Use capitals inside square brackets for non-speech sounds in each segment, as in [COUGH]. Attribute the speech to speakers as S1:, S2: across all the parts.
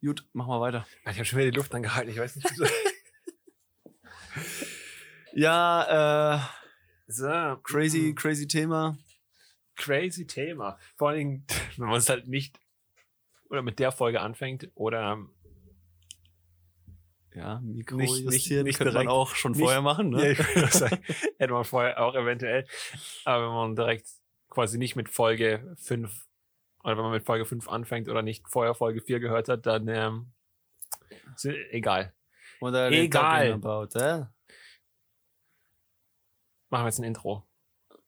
S1: Gut, machen wir weiter.
S2: Ich habe schon wieder die Luft angehalten, ich weiß nicht. [LAUGHS]
S1: Ja, äh,
S2: so,
S1: crazy, crazy Thema.
S2: crazy Thema. Vor allen Dingen, [LAUGHS] wenn man es halt nicht oder mit der Folge anfängt oder
S1: Ja, Mikro
S2: Nicht- nicht- nicht
S1: könnte man
S2: direkt-
S1: auch schon
S2: nicht-
S1: vorher machen, [LAUGHS]
S2: Ja,
S1: ne?
S2: würde sagen, hätte man vorher auch eventuell. Aber wenn man direkt quasi nicht mit Folge 5 oder wenn man mit Folge 5 anfängt oder nicht vorher Folge 4 gehört hat, dann ähm, ist egal.
S1: Oder
S2: Egal.
S1: About, äh?
S2: Machen wir jetzt ein Intro.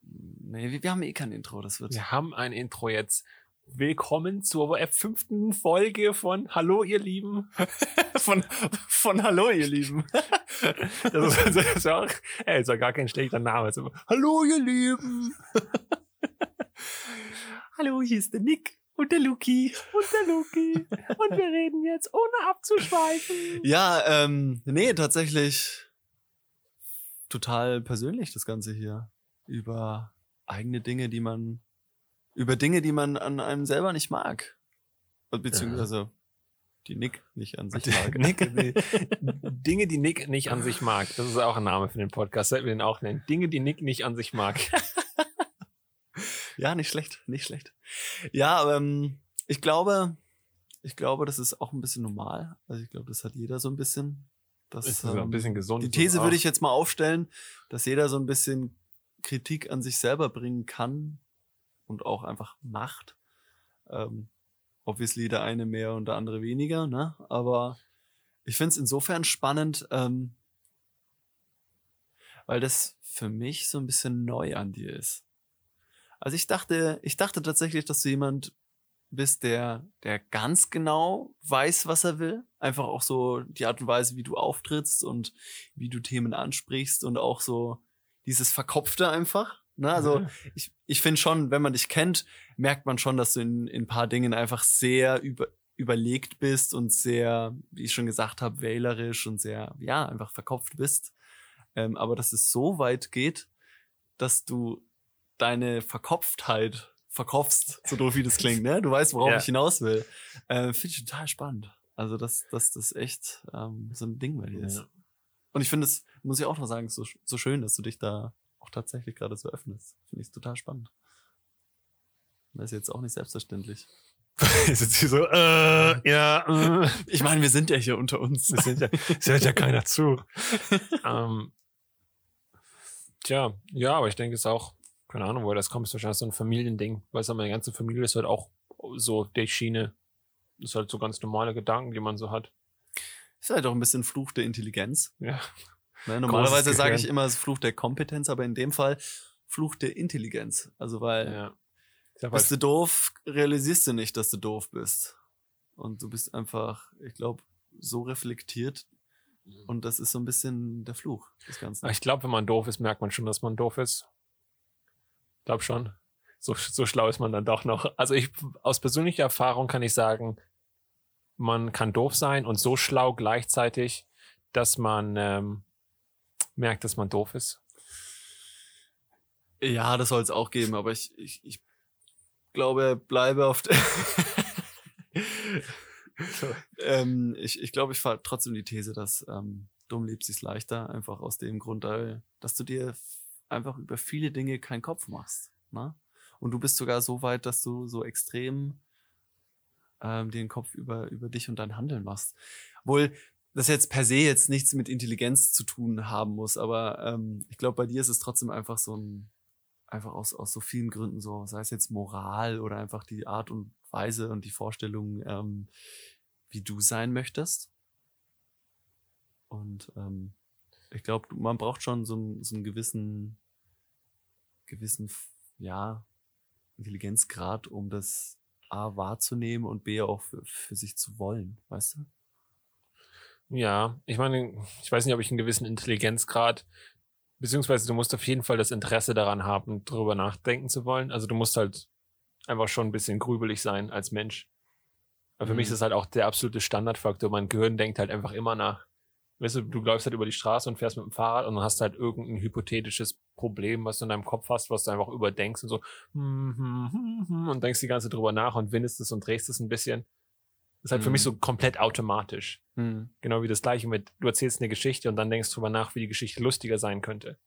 S1: Nee, wir, wir haben eh kein Intro, das wird.
S2: Wir haben ein Intro jetzt. Willkommen zur fünften Folge von Hallo, ihr Lieben. [LAUGHS]
S1: von, von Hallo, ihr Lieben. [LAUGHS]
S2: Das ist, das ist ja auch, ey, ist ja gar kein schlechter Name. Immer, Hallo, ihr Lieben. [LAUGHS] Hallo, hier ist der Nick und der Luki und der Luki. Und wir reden jetzt ohne abzuschweifen.
S1: Ja, ähm, nee, tatsächlich total persönlich das Ganze hier. Über eigene Dinge, die man, über Dinge, die man an einem selber nicht mag. Beziehungsweise die Nick nicht an sich mag. [LAUGHS]
S2: Nick, [LAUGHS] nee. Dinge, die Nick nicht an sich mag. Das ist auch ein Name für den Podcast. Sollten wir den auch nennen. Dinge, die Nick nicht an sich mag. [LAUGHS]
S1: Ja, nicht schlecht, nicht schlecht. Ja, ähm, ich glaube, ich glaube, das ist auch ein bisschen normal. Also ich glaube, das hat jeder so ein bisschen. Das,
S2: Ist so ein
S1: ähm,
S2: bisschen gesund.
S1: Die These würde ich jetzt mal aufstellen, dass jeder so ein bisschen Kritik an sich selber bringen kann und auch einfach macht. Ähm, obviously der eine mehr und der andere weniger, ne? Aber ich finde es insofern spannend, ähm, weil das für mich so ein bisschen neu an dir ist. Also ich dachte, ich dachte tatsächlich, dass du jemand bist, der, der ganz genau weiß, was er will. Einfach auch so die Art und Weise, wie du auftrittst und wie du Themen ansprichst und auch so dieses Verkopfte einfach. Ne? Also ich, ich finde schon, wenn man dich kennt, merkt man schon, dass du in, in ein paar Dingen einfach sehr über, überlegt bist und sehr, wie ich schon gesagt habe, wählerisch und sehr, ja, einfach verkopft bist. Ähm, aber dass es so weit geht, dass du deine Verkopftheit verkopfst, so doof wie das klingt, ne? Du weißt, worauf
S2: Ja.
S1: ich hinaus will. Äh, Finde ich total spannend. Also, dass, dass das echt ähm, so ein Ding bei dir ist.
S2: Ja.
S1: Und ich finde es, muss ich auch noch sagen, so, so schön, dass du dich da auch tatsächlich gerade so öffnest. Finde ich total spannend. Das ist jetzt auch nicht selbstverständlich.
S2: ist [LAUGHS] jetzt hier so, äh, ja, äh.
S1: Ich meine, wir sind ja hier unter uns.
S2: Das sind ja, das hört ja keiner zu. [LAUGHS] ähm, tja, ja, aber ich denke, es ist auch, keine Ahnung, woher das kommt, ist wahrscheinlich so ein Familiending. Weil es meine ganze Familie ist halt auch so die Schiene. Das ist halt so ganz normale Gedanken, die man so hat.
S1: Ist halt auch ein bisschen Fluch der Intelligenz.
S2: Ja.
S1: Ne? Normalerweise sage ich immer Fluch der Kompetenz, aber in dem Fall Fluch der Intelligenz. Also, weil
S2: ja.
S1: Bist
S2: halt,
S1: du doof, realisierst du nicht, dass du doof bist. Und du bist einfach, ich glaube, so reflektiert. Und das ist so ein bisschen der Fluch des Ganzen.
S2: ich glaube, wenn man doof ist, merkt man schon, dass man doof ist. Glaub schon. So, so schlau ist man dann doch noch. Also ich, aus persönlicher Erfahrung kann ich sagen, man kann doof sein und so schlau gleichzeitig, dass man ähm, merkt, dass man doof ist.
S1: Ja, das soll es auch geben, aber ich, ich, ich glaube, bleibe auf. der- [LAUGHS] ähm, ich ich glaube, ich fahre trotzdem die These, dass ähm, dumm lebt sich's leichter, einfach aus dem Grund, dass du dir einfach über viele Dinge keinen Kopf machst. Ne? Und du bist sogar so weit, dass du so extrem ähm, den Kopf über, über dich und dein Handeln machst. Wohl, das jetzt per se jetzt nichts mit Intelligenz zu tun haben muss, aber ähm, ich glaube, bei dir ist es trotzdem einfach so ein, einfach aus, aus so vielen Gründen so, sei es jetzt Moral oder einfach die Art und Weise und die Vorstellung, ähm, wie du sein möchtest. Und ähm, ich glaube, man braucht schon so, so einen gewissen, gewissen, ja, Intelligenzgrad, um das A wahrzunehmen und B auch für, für sich zu wollen, weißt du?
S2: Ja, ich meine, ich weiß nicht, ob ich einen gewissen Intelligenzgrad, beziehungsweise du musst auf jeden Fall das Interesse daran haben, darüber nachdenken zu wollen. Also du musst halt einfach schon ein bisschen grübelig sein als Mensch. Aber für mich ist
S1: Mhm.
S2: das halt auch der absolute Standardfaktor. Mein Gehirn denkt halt einfach immer nach. Weißt du, du läufst halt über die Straße und fährst mit dem Fahrrad und dann hast halt irgendein hypothetisches Problem, was du in deinem Kopf hast, was du einfach überdenkst und so hm, hm, hm, und denkst die ganze Zeit drüber nach und windest es und drehst es ein bisschen. Das ist halt für mich
S1: Mhm.
S2: so komplett automatisch.
S1: Hm.
S2: Genau wie das gleiche mit, du erzählst eine Geschichte und dann denkst drüber nach, wie die Geschichte lustiger sein könnte.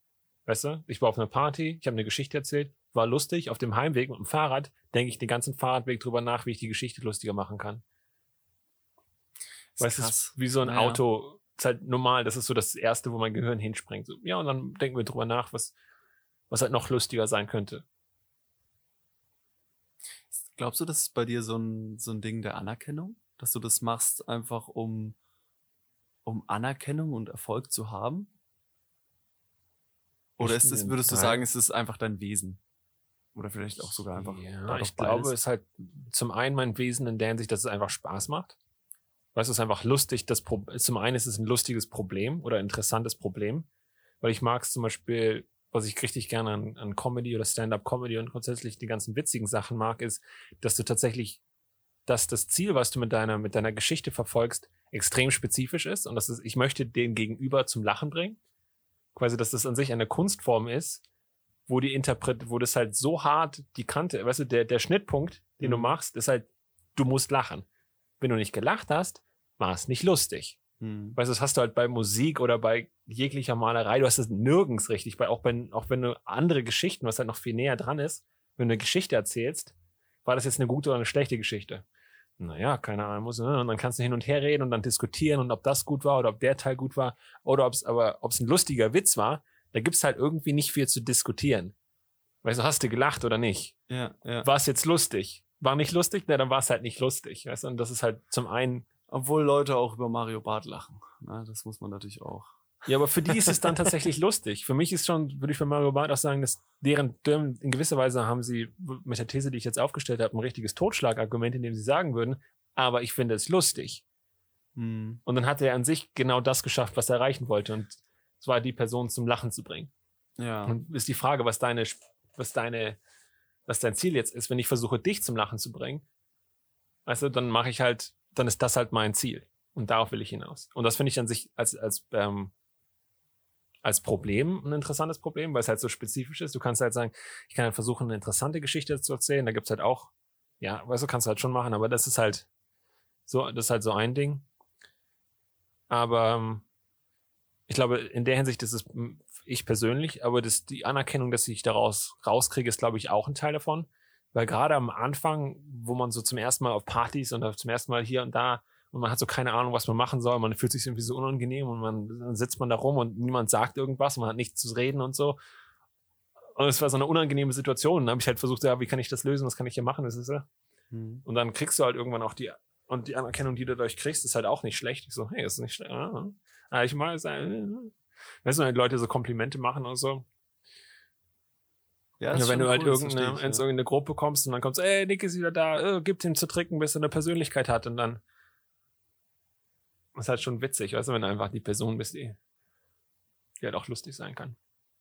S2: Weißt du? Ich war auf einer Party, ich habe eine Geschichte erzählt, war lustig. Auf dem Heimweg mit dem Fahrrad denke ich den ganzen Fahrradweg drüber nach, wie ich die Geschichte lustiger machen kann. Weißt du, wie so ein
S1: Naja.
S2: Auto. Ist halt normal, das ist so das Erste, wo mein Gehirn hinspringt. So, ja, und dann denken wir drüber nach, was, was halt noch lustiger sein könnte.
S1: Glaubst du, das ist bei dir so ein, so ein Ding der Anerkennung? Dass du das machst einfach um, um Anerkennung und Erfolg zu haben? Oder ist es, würdest du sagen, es ist einfach dein Wesen? Oder vielleicht auch sogar einfach.
S2: Ja, ich glaube, es ist halt zum einen mein Wesen in der Hinsicht, dass es einfach Spaß macht. Weißt du, es ist einfach lustig. Das Pro zum einen ist es ein lustiges Problem oder interessantes Problem, weil ich mag es zum Beispiel, was ich richtig gerne an, an Comedy oder Stand-up-Comedy und grundsätzlich die ganzen witzigen Sachen mag, ist, dass du tatsächlich, dass das Ziel, was du mit deiner, mit deiner Geschichte verfolgst, extrem spezifisch ist und das ist, ich möchte den Gegenüber zum Lachen bringen. Quasi, dass das an sich eine Kunstform ist, wo die Interpret, wo das halt so hart die Kante, weißt du, der, der Schnittpunkt, den du
S1: Mhm.
S2: machst, ist halt, du musst lachen. Wenn du nicht gelacht hast, war es nicht lustig.
S1: Hm.
S2: Weißt du, das hast du halt bei Musik oder bei jeglicher Malerei, du hast das nirgends richtig, bei, auch, wenn, auch wenn du andere Geschichten, was halt noch viel näher dran ist, wenn du eine Geschichte erzählst, war das jetzt eine gute oder eine schlechte Geschichte? Naja, keine Ahnung, muss, ne? und dann kannst du hin und her reden und dann diskutieren und ob das gut war oder ob der Teil gut war oder ob es aber, ob es ein lustiger Witz war, da gibt's halt irgendwie nicht viel zu diskutieren. Weißt du, hast du gelacht oder nicht?
S1: Ja, ja.
S2: War es jetzt lustig? War nicht lustig? Na, dann war es halt nicht lustig. Weißt du, und das ist halt zum einen
S1: Obwohl Leute auch über Mario Barth lachen. Na, das muss man natürlich auch.
S2: Ja, aber für die ist es dann tatsächlich lustig. Für mich ist schon, würde ich bei Mario Barth auch sagen, dass deren, in gewisser Weise haben sie mit der These, die ich jetzt aufgestellt habe, ein richtiges Totschlagargument, in dem sie sagen würden, aber ich finde es lustig.
S1: Hm.
S2: Und dann hat er an sich genau das geschafft, was er erreichen wollte. Und es war die Person zum Lachen zu bringen.
S1: Ja.
S2: Und ist die Frage, was deine, was deine, was dein Ziel jetzt ist, wenn ich versuche, dich zum Lachen zu bringen. Weißt du, dann mache ich halt, dann ist das halt mein Ziel. Und darauf will ich hinaus. Und das finde ich an sich als, als, ähm, als Problem ein interessantes Problem, weil es halt so spezifisch ist. Du kannst halt sagen, ich kann halt versuchen, eine interessante Geschichte zu erzählen. Da gibt's halt auch, ja, weißt du, kannst du halt schon machen, aber das ist halt so, das ist halt so ein Ding. Aber ähm, ich glaube, in der Hinsicht ist es ich persönlich, aber das, die Anerkennung, dass ich daraus rauskriege, ist, glaube ich, auch ein Teil davon. Weil gerade am Anfang, wo man so zum ersten Mal auf Partys und zum ersten Mal hier und da und man hat so keine Ahnung, was man machen soll, man fühlt sich irgendwie so unangenehm und man dann sitzt man da rum und niemand sagt irgendwas, man hat nichts zu reden und so. Und es war so eine unangenehme Situation. Dann habe ich halt versucht, ja, wie kann ich das lösen, was kann ich hier machen, das ist ja.
S1: Hm.
S2: Und dann kriegst du halt irgendwann auch die, und die Anerkennung, die du dadurch kriegst, ist halt auch nicht schlecht. Ich so, hey, ist nicht schlecht. Ah, ah, ich mal sagen, weißt du, wenn Leute so Komplimente machen und so.
S1: Ja,
S2: Ja, wenn du halt
S1: cool, das
S2: irgendeine,
S1: verstehe
S2: in
S1: ich,
S2: so irgendeine Gruppe kommst und dann kommst, ey, Nick ist wieder da, äh, gibt ihm zu trinken, bis er eine Persönlichkeit hat und dann ist halt schon witzig, weißt du, wenn du einfach die Person bist, die, die halt auch lustig sein kann.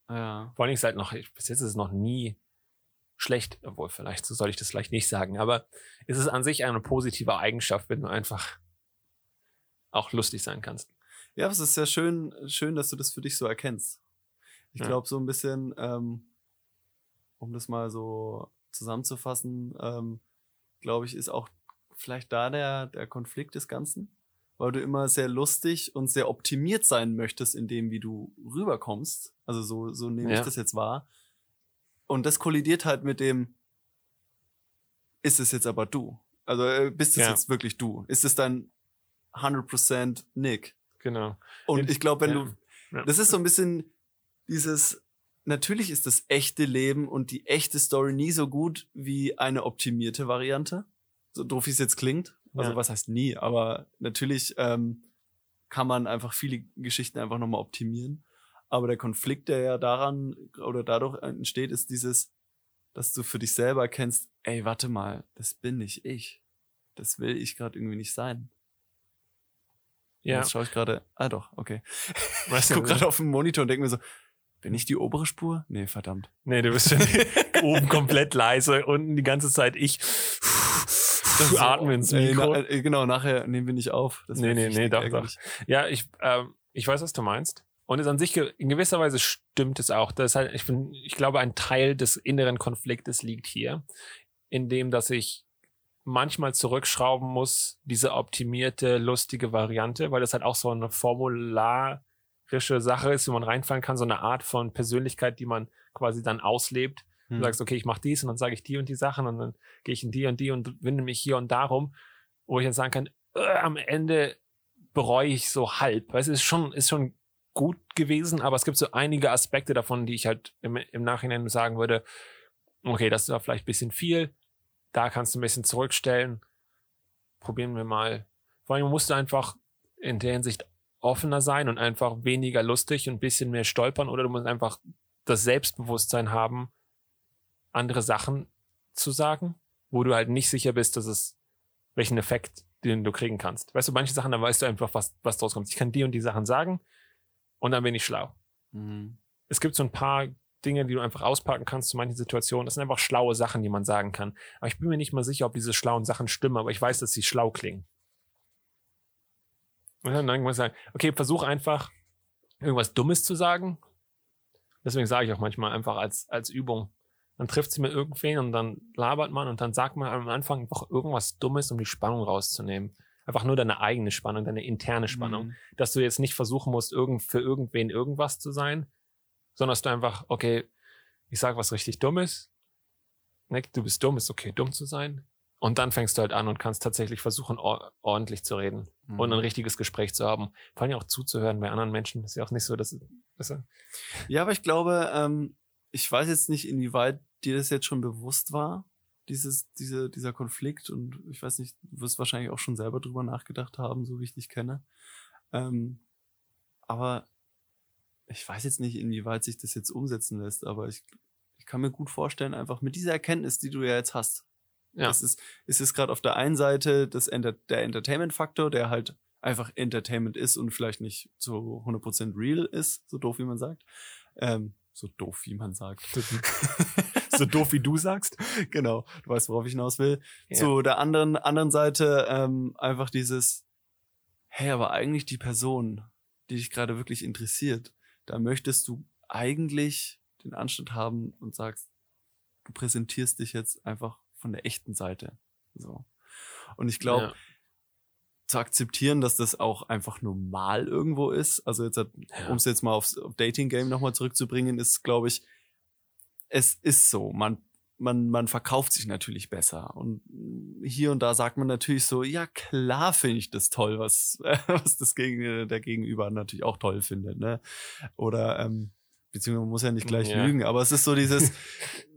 S1: ja. ja.
S2: Vor allem ist halt noch, bis jetzt ist es noch nie schlecht, obwohl vielleicht, so soll ich das vielleicht nicht sagen, aber es ist an sich eine positive Eigenschaft, wenn du einfach auch lustig sein kannst.
S1: Ja, es ist sehr schön, schön, dass du das für dich so erkennst. Ich
S2: Ja.
S1: glaube, so ein bisschen, ähm, um das mal so zusammenzufassen, ähm, glaube ich, ist auch vielleicht da der, der Konflikt des Ganzen, weil du immer sehr lustig und sehr optimiert sein möchtest in dem, wie du rüberkommst. Also so, so nehme
S2: Ja.
S1: ich das jetzt wahr. Und das kollidiert halt mit dem, ist es jetzt aber du? Also äh, bist es
S2: Ja.
S1: jetzt wirklich du? Ist es dann 100% Nick?
S2: Genau.
S1: Und ich glaube, wenn
S2: Ja.
S1: du, das ist so ein bisschen dieses, natürlich ist das echte Leben und die echte Story nie so gut wie eine optimierte Variante. So doof wie es jetzt klingt. Also
S2: Ja.
S1: was heißt nie, aber natürlich ähm, kann man einfach viele Geschichten einfach nochmal optimieren. Aber der Konflikt, der ja daran oder dadurch entsteht, ist dieses, dass du für dich selber kennst, ey, warte mal, das bin nicht ich. Das will ich gerade irgendwie nicht sein.
S2: Ja.
S1: Jetzt schaue ich gerade, ah doch, okay.
S2: Weißt
S1: Ich
S2: du,
S1: guck gerade auf den Monitor und denke mir so, bin ich die obere Spur? Nee, verdammt.
S2: Nee, du bist schon [LAUGHS] oben komplett leise, unten die ganze Zeit ich atme ins
S1: Ey,
S2: Mikro.
S1: na, äh, genau, nachher nehmen wir nicht auf. Das
S2: Nee, nee, nee, doch,
S1: ärgerlich.
S2: Ja, ich, ähm, ich weiß, was du meinst. Und es an sich, in gewisser Weise stimmt es auch. Das halt, ich, bin, ich glaube, ein Teil des inneren Konfliktes liegt hier, in dem, dass ich manchmal zurückschrauben muss, diese optimierte, lustige Variante, weil das halt auch so eine formularische Sache ist, wie man reinfallen kann, so eine Art von Persönlichkeit, die man quasi dann auslebt. Du
S1: Hm.
S2: sagst, okay, ich mache dies und dann sage ich die und die Sachen und dann gehe ich in die und die und winde mich hier und darum, wo ich dann sagen kann, äh, am Ende bereue ich so halb. Weißt du, es ist schon, ist schon gut gewesen, aber es gibt so einige Aspekte davon, die ich halt im, im Nachhinein sagen würde, okay, das war vielleicht ein bisschen viel, da kannst du ein bisschen zurückstellen, probieren wir mal. Vor allem musst du einfach in der Hinsicht offener sein und einfach weniger lustig und ein bisschen mehr stolpern oder du musst einfach das Selbstbewusstsein haben, andere Sachen zu sagen, wo du halt nicht sicher bist, dass es welchen Effekt den du kriegen kannst. Weißt du, manche Sachen, da weißt du einfach, was, was draus kommt. Ich kann die und die Sachen sagen und dann bin ich schlau.
S1: Mhm.
S2: Es gibt so ein paar Dinge, die du einfach auspacken kannst zu manchen Situationen. Das sind einfach schlaue Sachen, die man sagen kann. Aber ich bin mir nicht mal sicher, ob diese schlauen Sachen stimmen, aber ich weiß, dass sie schlau klingen. Und dann muss ich sagen, okay, versuch einfach, irgendwas Dummes zu sagen. Deswegen sage ich auch manchmal einfach als, als Übung. Dann trifft sie mit irgendwen und dann labert man und dann sagt man am Anfang einfach irgendwas Dummes, um die Spannung rauszunehmen. Einfach nur deine eigene Spannung, deine interne Spannung
S1: Mhm.
S2: dass du jetzt nicht versuchen musst, irgend, für irgendwen irgendwas zu sein, sondern dass du einfach, okay, ich sag was richtig Dummes, Nick, du bist dumm, ist okay, dumm zu sein. Und dann fängst du halt an und kannst tatsächlich versuchen, or ordentlich zu reden
S1: Mhm.
S2: und ein richtiges Gespräch zu haben. Vor allem auch zuzuhören bei anderen Menschen. Ist ja auch nicht so, dass, dass
S1: Ja, aber ich glaube, ähm, ich weiß jetzt nicht, inwieweit dir das jetzt schon bewusst war, dieses, diese, dieser Konflikt. Und ich weiß nicht, du wirst wahrscheinlich auch schon selber drüber nachgedacht haben, so wie ich dich kenne. Ähm, aber ich weiß jetzt nicht, inwieweit sich das jetzt umsetzen lässt, aber ich, ich kann mir gut vorstellen, einfach mit dieser Erkenntnis, die du ja jetzt hast.
S2: Ja.
S1: Das ist, ist es gerade auf der einen Seite das Enter der Entertainment-Faktor, der halt einfach Entertainment ist und vielleicht nicht zu 100% real ist, so doof wie man sagt. Ähm, so doof wie man sagt. [LAUGHS] [LAUGHS]
S2: so doof wie du sagst.
S1: genau, du weißt, worauf ich hinaus will.
S2: Ja.
S1: Zu der anderen, anderen Seite ähm, einfach dieses, hey, aber eigentlich die Person, die dich gerade wirklich interessiert, da möchtest du eigentlich den Anstand haben und sagst, du präsentierst dich jetzt einfach von der echten Seite. So. Und ich glaube,
S2: Ja.
S1: zu akzeptieren, dass das auch einfach normal irgendwo ist. Also jetzt,
S2: Ja.
S1: um es jetzt mal aufs auf Dating Game nochmal zurückzubringen, ist, glaube ich, es ist so. Man, man, man verkauft sich natürlich besser. Und hier und da sagt man natürlich so, ja klar finde ich das toll, was, [LAUGHS] was das gegen, der Gegenüber natürlich auch toll findet. Ne? Oder ähm, beziehungsweise man muss ja nicht gleich
S2: Ja.
S1: lügen, aber es ist so dieses, [LAUGHS]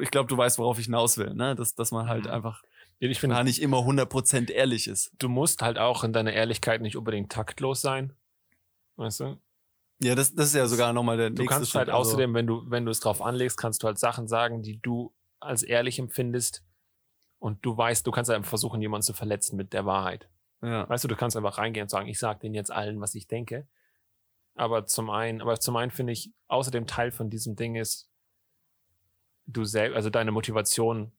S1: ich glaube, du weißt, worauf ich hinaus will, ne? Dass, dass man halt
S2: Mhm.
S1: einfach
S2: Ich finde,
S1: da nicht immer 100% ehrlich ist.
S2: du musst halt auch in deiner Ehrlichkeit nicht unbedingt taktlos sein. Weißt du?
S1: Ja, das, das ist ja sogar nochmal der
S2: Du
S1: nächste
S2: kannst
S1: Schritt.
S2: halt
S1: also-
S2: außerdem, wenn du, wenn du es drauf anlegst, kannst du halt Sachen sagen, die du als ehrlich empfindest. Und du weißt, du kannst einfach versuchen, jemanden zu verletzen mit der Wahrheit.
S1: ja.
S2: Weißt du, du kannst einfach reingehen und sagen, ich sage denen jetzt allen, was ich denke. Aber zum einen, aber zum einen finde ich, außerdem Teil von diesem Ding ist, du selbst, also deine Motivation,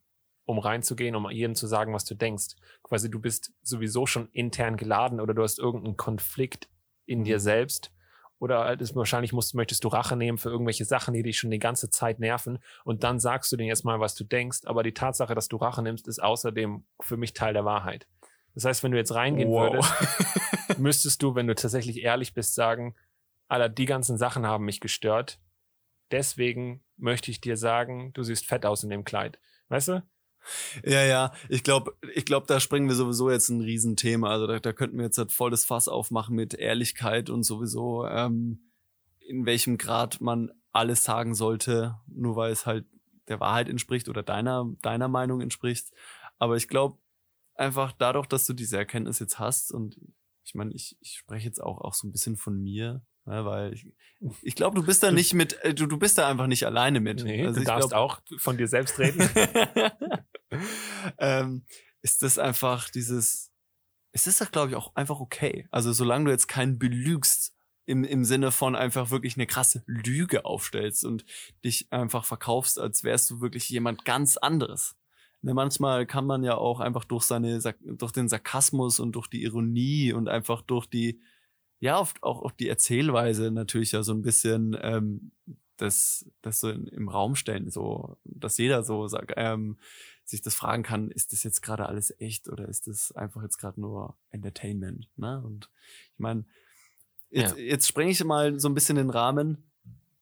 S2: um reinzugehen, um jedem zu sagen, was du denkst. Quasi du bist sowieso schon intern geladen oder du hast irgendeinen Konflikt in dir
S1: Mhm.
S2: selbst. Oder halt wahrscheinlich musst, möchtest du Rache nehmen für irgendwelche Sachen, die dich schon die ganze Zeit nerven. Und dann sagst du denen jetzt mal, was du denkst. Aber die Tatsache, dass du Rache nimmst, ist außerdem für mich Teil der Wahrheit. Das heißt, wenn du jetzt reingehen
S1: Wow.
S2: würdest, [LAUGHS] müsstest du, wenn du tatsächlich ehrlich bist, sagen, Alter, die ganzen Sachen haben mich gestört. Deswegen möchte ich dir sagen, du siehst fett aus in dem Kleid. Weißt du?
S1: Ja, ja, ich glaube, ich glaube, da springen wir sowieso jetzt ein Riesenthema. Also da, da könnten wir jetzt halt voll das Fass aufmachen mit Ehrlichkeit und sowieso, ähm, in welchem Grad man alles sagen sollte, nur weil es halt der Wahrheit entspricht oder deiner, deiner Meinung entspricht. Aber ich glaube, einfach dadurch, dass du diese Erkenntnis jetzt hast und ich meine, ich, ich spreche jetzt auch, auch so ein bisschen von mir, ne, weil ich, ich glaube, du bist da [LAUGHS] nicht mit, äh, du, du bist da einfach nicht alleine mit.
S2: Nee,
S1: Also
S2: du darfst
S1: glaub-
S2: auch von dir selbst reden. [LAUGHS]
S1: ähm, ist das einfach dieses, es ist doch, glaube ich, auch einfach okay. Also solange du jetzt keinen belügst, im, im Sinne von einfach wirklich eine krasse Lüge aufstellst und dich einfach verkaufst, als wärst du wirklich jemand ganz anderes. Ne, manchmal kann man ja auch einfach durch seine, durch den Sarkasmus und durch die Ironie und einfach durch die, ja, oft auch auf die Erzählweise natürlich ja so ein bisschen ähm, das, das so in, im Raum stellen, so, dass jeder so sagt, ähm, sich das fragen kann, ist das jetzt gerade alles echt oder ist das einfach jetzt gerade nur Entertainment? Ne? Und ich meine, jetzt,
S2: Ja.
S1: jetzt sprenge ich mal so ein bisschen den Rahmen.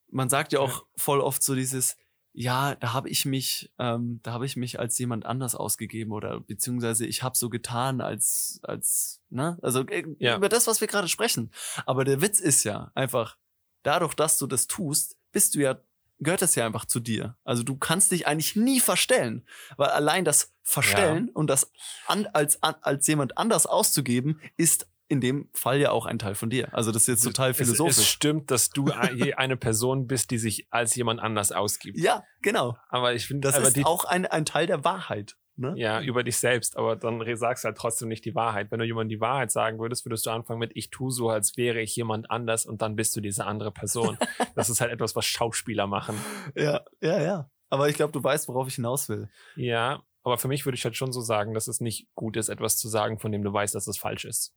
S1: Man sagt ja auch voll oft so dieses, ja, da habe ich mich, ähm, da habe ich mich als jemand anders ausgegeben oder beziehungsweise ich habe so getan als, als, ne, also äh,
S2: Ja.
S1: über das, was wir gerade sprechen. Aber der Witz ist ja einfach, dadurch, dass du das tust, bist du ja, gehört das ja einfach zu dir. Also du kannst dich eigentlich nie verstellen, weil allein das Verstellen und das an, als, an, als jemand anders auszugeben, ist in dem Fall ja auch ein Teil von dir. Also das ist jetzt total
S2: Es,
S1: philosophisch.
S2: es stimmt, dass du [LAUGHS] ein- eine Person bist, die sich als jemand anders ausgibt.
S1: ja, genau.
S2: Aber ich finde,
S1: Das ist
S2: die,
S1: auch ein, ein Teil der Wahrheit. Ne?
S2: ja, über dich selbst, aber dann sagst du halt trotzdem nicht die Wahrheit. Wenn du jemandem die Wahrheit sagen würdest, würdest du anfangen mit, ich tu so, als wäre ich jemand anders und dann bist du diese andere Person. [LAUGHS] das ist halt etwas, was Schauspieler machen.
S1: Ja, ja, ja. Aber ich glaube, du weißt, worauf ich hinaus will.
S2: Ja, aber für mich würde ich halt schon so sagen, dass es nicht gut ist, etwas zu sagen, von dem du weißt, dass es falsch ist.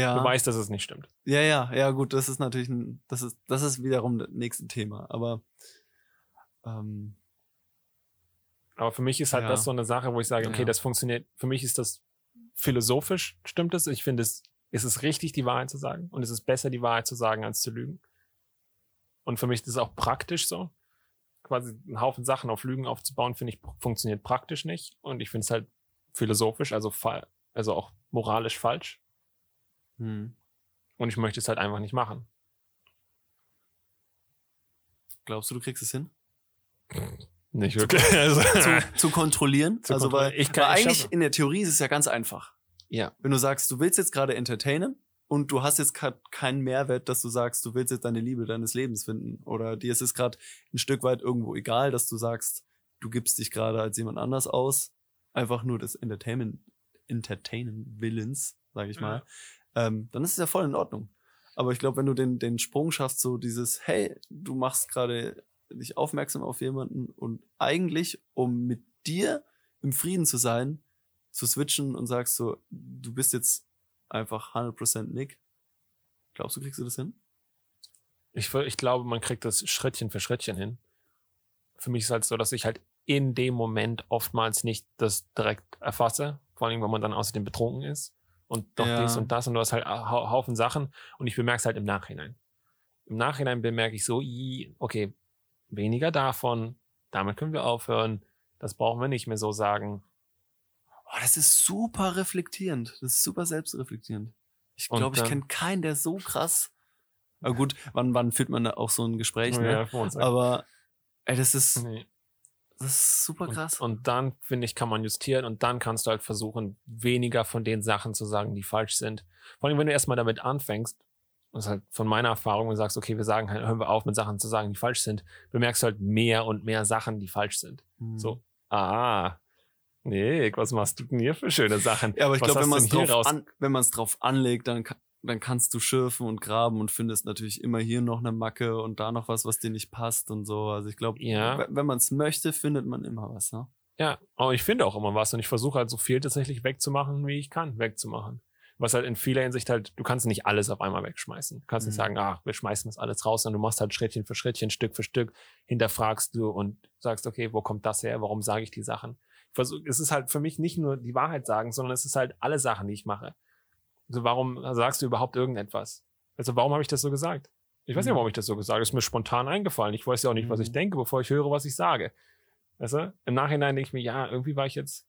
S1: Ja.
S2: Du weißt, dass es nicht stimmt.
S1: Ja, ja, ja, gut, das ist natürlich ein, das ist, das ist wiederum das nächste Thema. Aber ähm,
S2: Aber für mich ist halt
S1: Ja.
S2: das so eine Sache, wo ich sage, okay,
S1: Ja.
S2: das funktioniert. Für mich ist das philosophisch, stimmt es. Ich finde es, ist es richtig, die Wahrheit zu sagen. Und es ist besser, die Wahrheit zu sagen, als zu lügen. Und für mich ist es auch praktisch so. Quasi einen Haufen Sachen auf Lügen aufzubauen, finde ich, funktioniert praktisch nicht. Und ich finde es halt philosophisch, also, also auch moralisch falsch.
S1: Hm,
S2: Und ich möchte es halt einfach nicht machen.
S1: glaubst du, du kriegst es hin?
S2: Nicht wirklich. [LAUGHS] Also,
S1: Zu, zu kontrollieren?
S2: Zu
S1: also, weil,
S2: kontrollieren. Ich kann-
S1: weil
S2: ich
S1: eigentlich
S2: schaffe-
S1: in der Theorie ist es ja ganz einfach.
S2: ja.
S1: Wenn du sagst, du willst jetzt gerade entertainen und du hast jetzt grad keinen Mehrwert, dass du sagst, du willst jetzt deine Liebe deines Lebens finden oder dir ist es gerade ein Stück weit irgendwo egal, dass du sagst, du gibst dich gerade als jemand anders aus, einfach nur des Entertainment, Entertainen Willens, sage ich mal, ähm, dann ist es ja voll in Ordnung. Aber ich glaube, wenn du den, den Sprung schaffst, so dieses, hey, du machst gerade dich aufmerksam auf jemanden und eigentlich, um mit dir im Frieden zu sein, zu switchen und sagst so, du bist jetzt einfach 100% Nick. Glaubst du, kriegst du das hin?
S2: Ich, ich glaube, man kriegt das Schrittchen für Schrittchen hin. Für mich ist halt so, dass ich halt in dem Moment oftmals nicht das direkt erfasse, vor allem, wenn man dann außerdem betrunken ist und doch
S1: Ja.
S2: dies und das und du hast halt hau Haufen Sachen und ich bemerke es halt im Nachhinein. Im Nachhinein bemerke ich so, okay, weniger davon, damit können wir aufhören, das brauchen wir nicht mehr so sagen.
S1: Oh, das ist super reflektierend. Das ist super selbstreflektierend. Ich glaube, ich kenne keinen, der so krass. Aber gut, wann, wann führt man da auch so ein Gespräch, ne?
S2: Ja.
S1: Aber ey, das ist,
S2: Nee.
S1: Das ist super krass.
S2: Und, und dann, finde ich, kann man justieren und dann kannst du halt versuchen, weniger von den Sachen zu sagen, die falsch sind. Vor allem, wenn du erstmal damit anfängst, das ist halt von meiner Erfahrung, wenn du sagst, okay, wir sagen halt, hören wir auf mit Sachen zu sagen, die falsch sind, bemerkst du halt mehr und mehr Sachen, die falsch sind.
S1: Hm.
S2: So, ah, Nick, was machst du denn hier für schöne Sachen?
S1: Ja, aber ich glaube, wenn man es drauf, an, drauf anlegt, dann, ka- dann kannst du schürfen und graben und findest natürlich immer hier noch eine Macke und da noch was, was dir nicht passt und so. Also ich glaube,
S2: Ja.
S1: we- wenn man es möchte, findet man immer was. Ne?
S2: Ja, aber ich finde auch immer was und ich versuche halt so viel tatsächlich wegzumachen, wie ich kann, wegzumachen. Was halt in vieler Hinsicht halt, du kannst nicht alles auf einmal wegschmeißen. Du kannst nicht
S1: Mhm.
S2: sagen, ach, wir schmeißen das alles raus, sondern du machst halt Schrittchen für Schrittchen, Stück für Stück, hinterfragst du und sagst, okay, wo kommt das her? Warum sage ich die Sachen? Ich versuch, es ist halt für mich nicht nur die Wahrheit sagen, sondern es ist halt alle Sachen, die ich mache. Also warum sagst du überhaupt irgendetwas? Also warum habe ich das so gesagt? Ich weiß nicht,
S1: Mhm.
S2: warum ich das so gesagt habe. Es ist mir spontan eingefallen. Ich weiß ja auch nicht, was ich
S1: Mhm.
S2: denke, bevor ich höre, was ich sage. Weißt du? Im Nachhinein denke ich mir, ja, irgendwie war ich jetzt.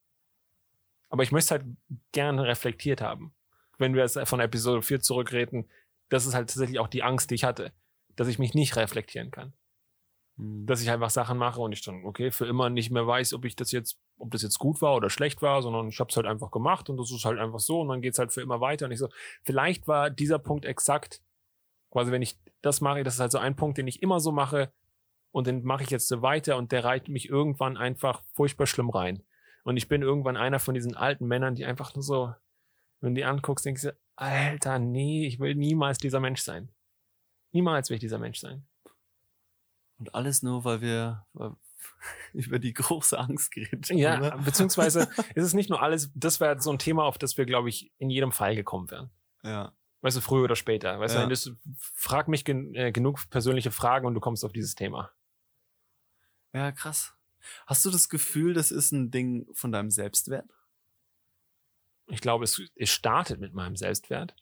S2: Aber ich möchte es halt gerne reflektiert haben. Wenn wir jetzt von Episode 4 zurückreden, das ist halt tatsächlich auch die Angst, die ich hatte, dass ich mich nicht reflektieren kann.
S1: Hm.
S2: Dass ich einfach Sachen mache und ich dann, okay, für immer nicht mehr weiß, ob ich das jetzt, ob das jetzt gut war oder schlecht war, sondern ich habe es halt einfach gemacht und das ist halt einfach so und dann geht's halt für immer weiter. Und ich so, vielleicht war dieser Punkt exakt, quasi wenn ich das mache, das ist halt so ein Punkt, den ich immer so mache und den mache ich jetzt so weiter und der reiht mich irgendwann einfach furchtbar schlimm rein. Und ich bin irgendwann einer von diesen alten Männern, die einfach nur so, wenn du die anguckst, denkst du, Alter, nee, ich will niemals dieser Mensch sein. Niemals will ich dieser Mensch sein.
S1: Und alles nur, weil wir [LAUGHS] über die große Angst geredet haben.
S2: Ja,
S1: ne?
S2: beziehungsweise [LAUGHS] ist es nicht nur alles, das wäre so ein Thema, auf das wir, glaube ich, in jedem Fall gekommen wären.
S1: ja.
S2: Weißt du, früher oder später. Weißt
S1: Ja.
S2: du, frag mich gen, äh, genug persönliche Fragen und du kommst auf dieses Thema.
S1: Ja, krass. Hast du das Gefühl, das ist ein Ding von deinem Selbstwert?
S2: Ich glaube, es, es startet mit meinem Selbstwert,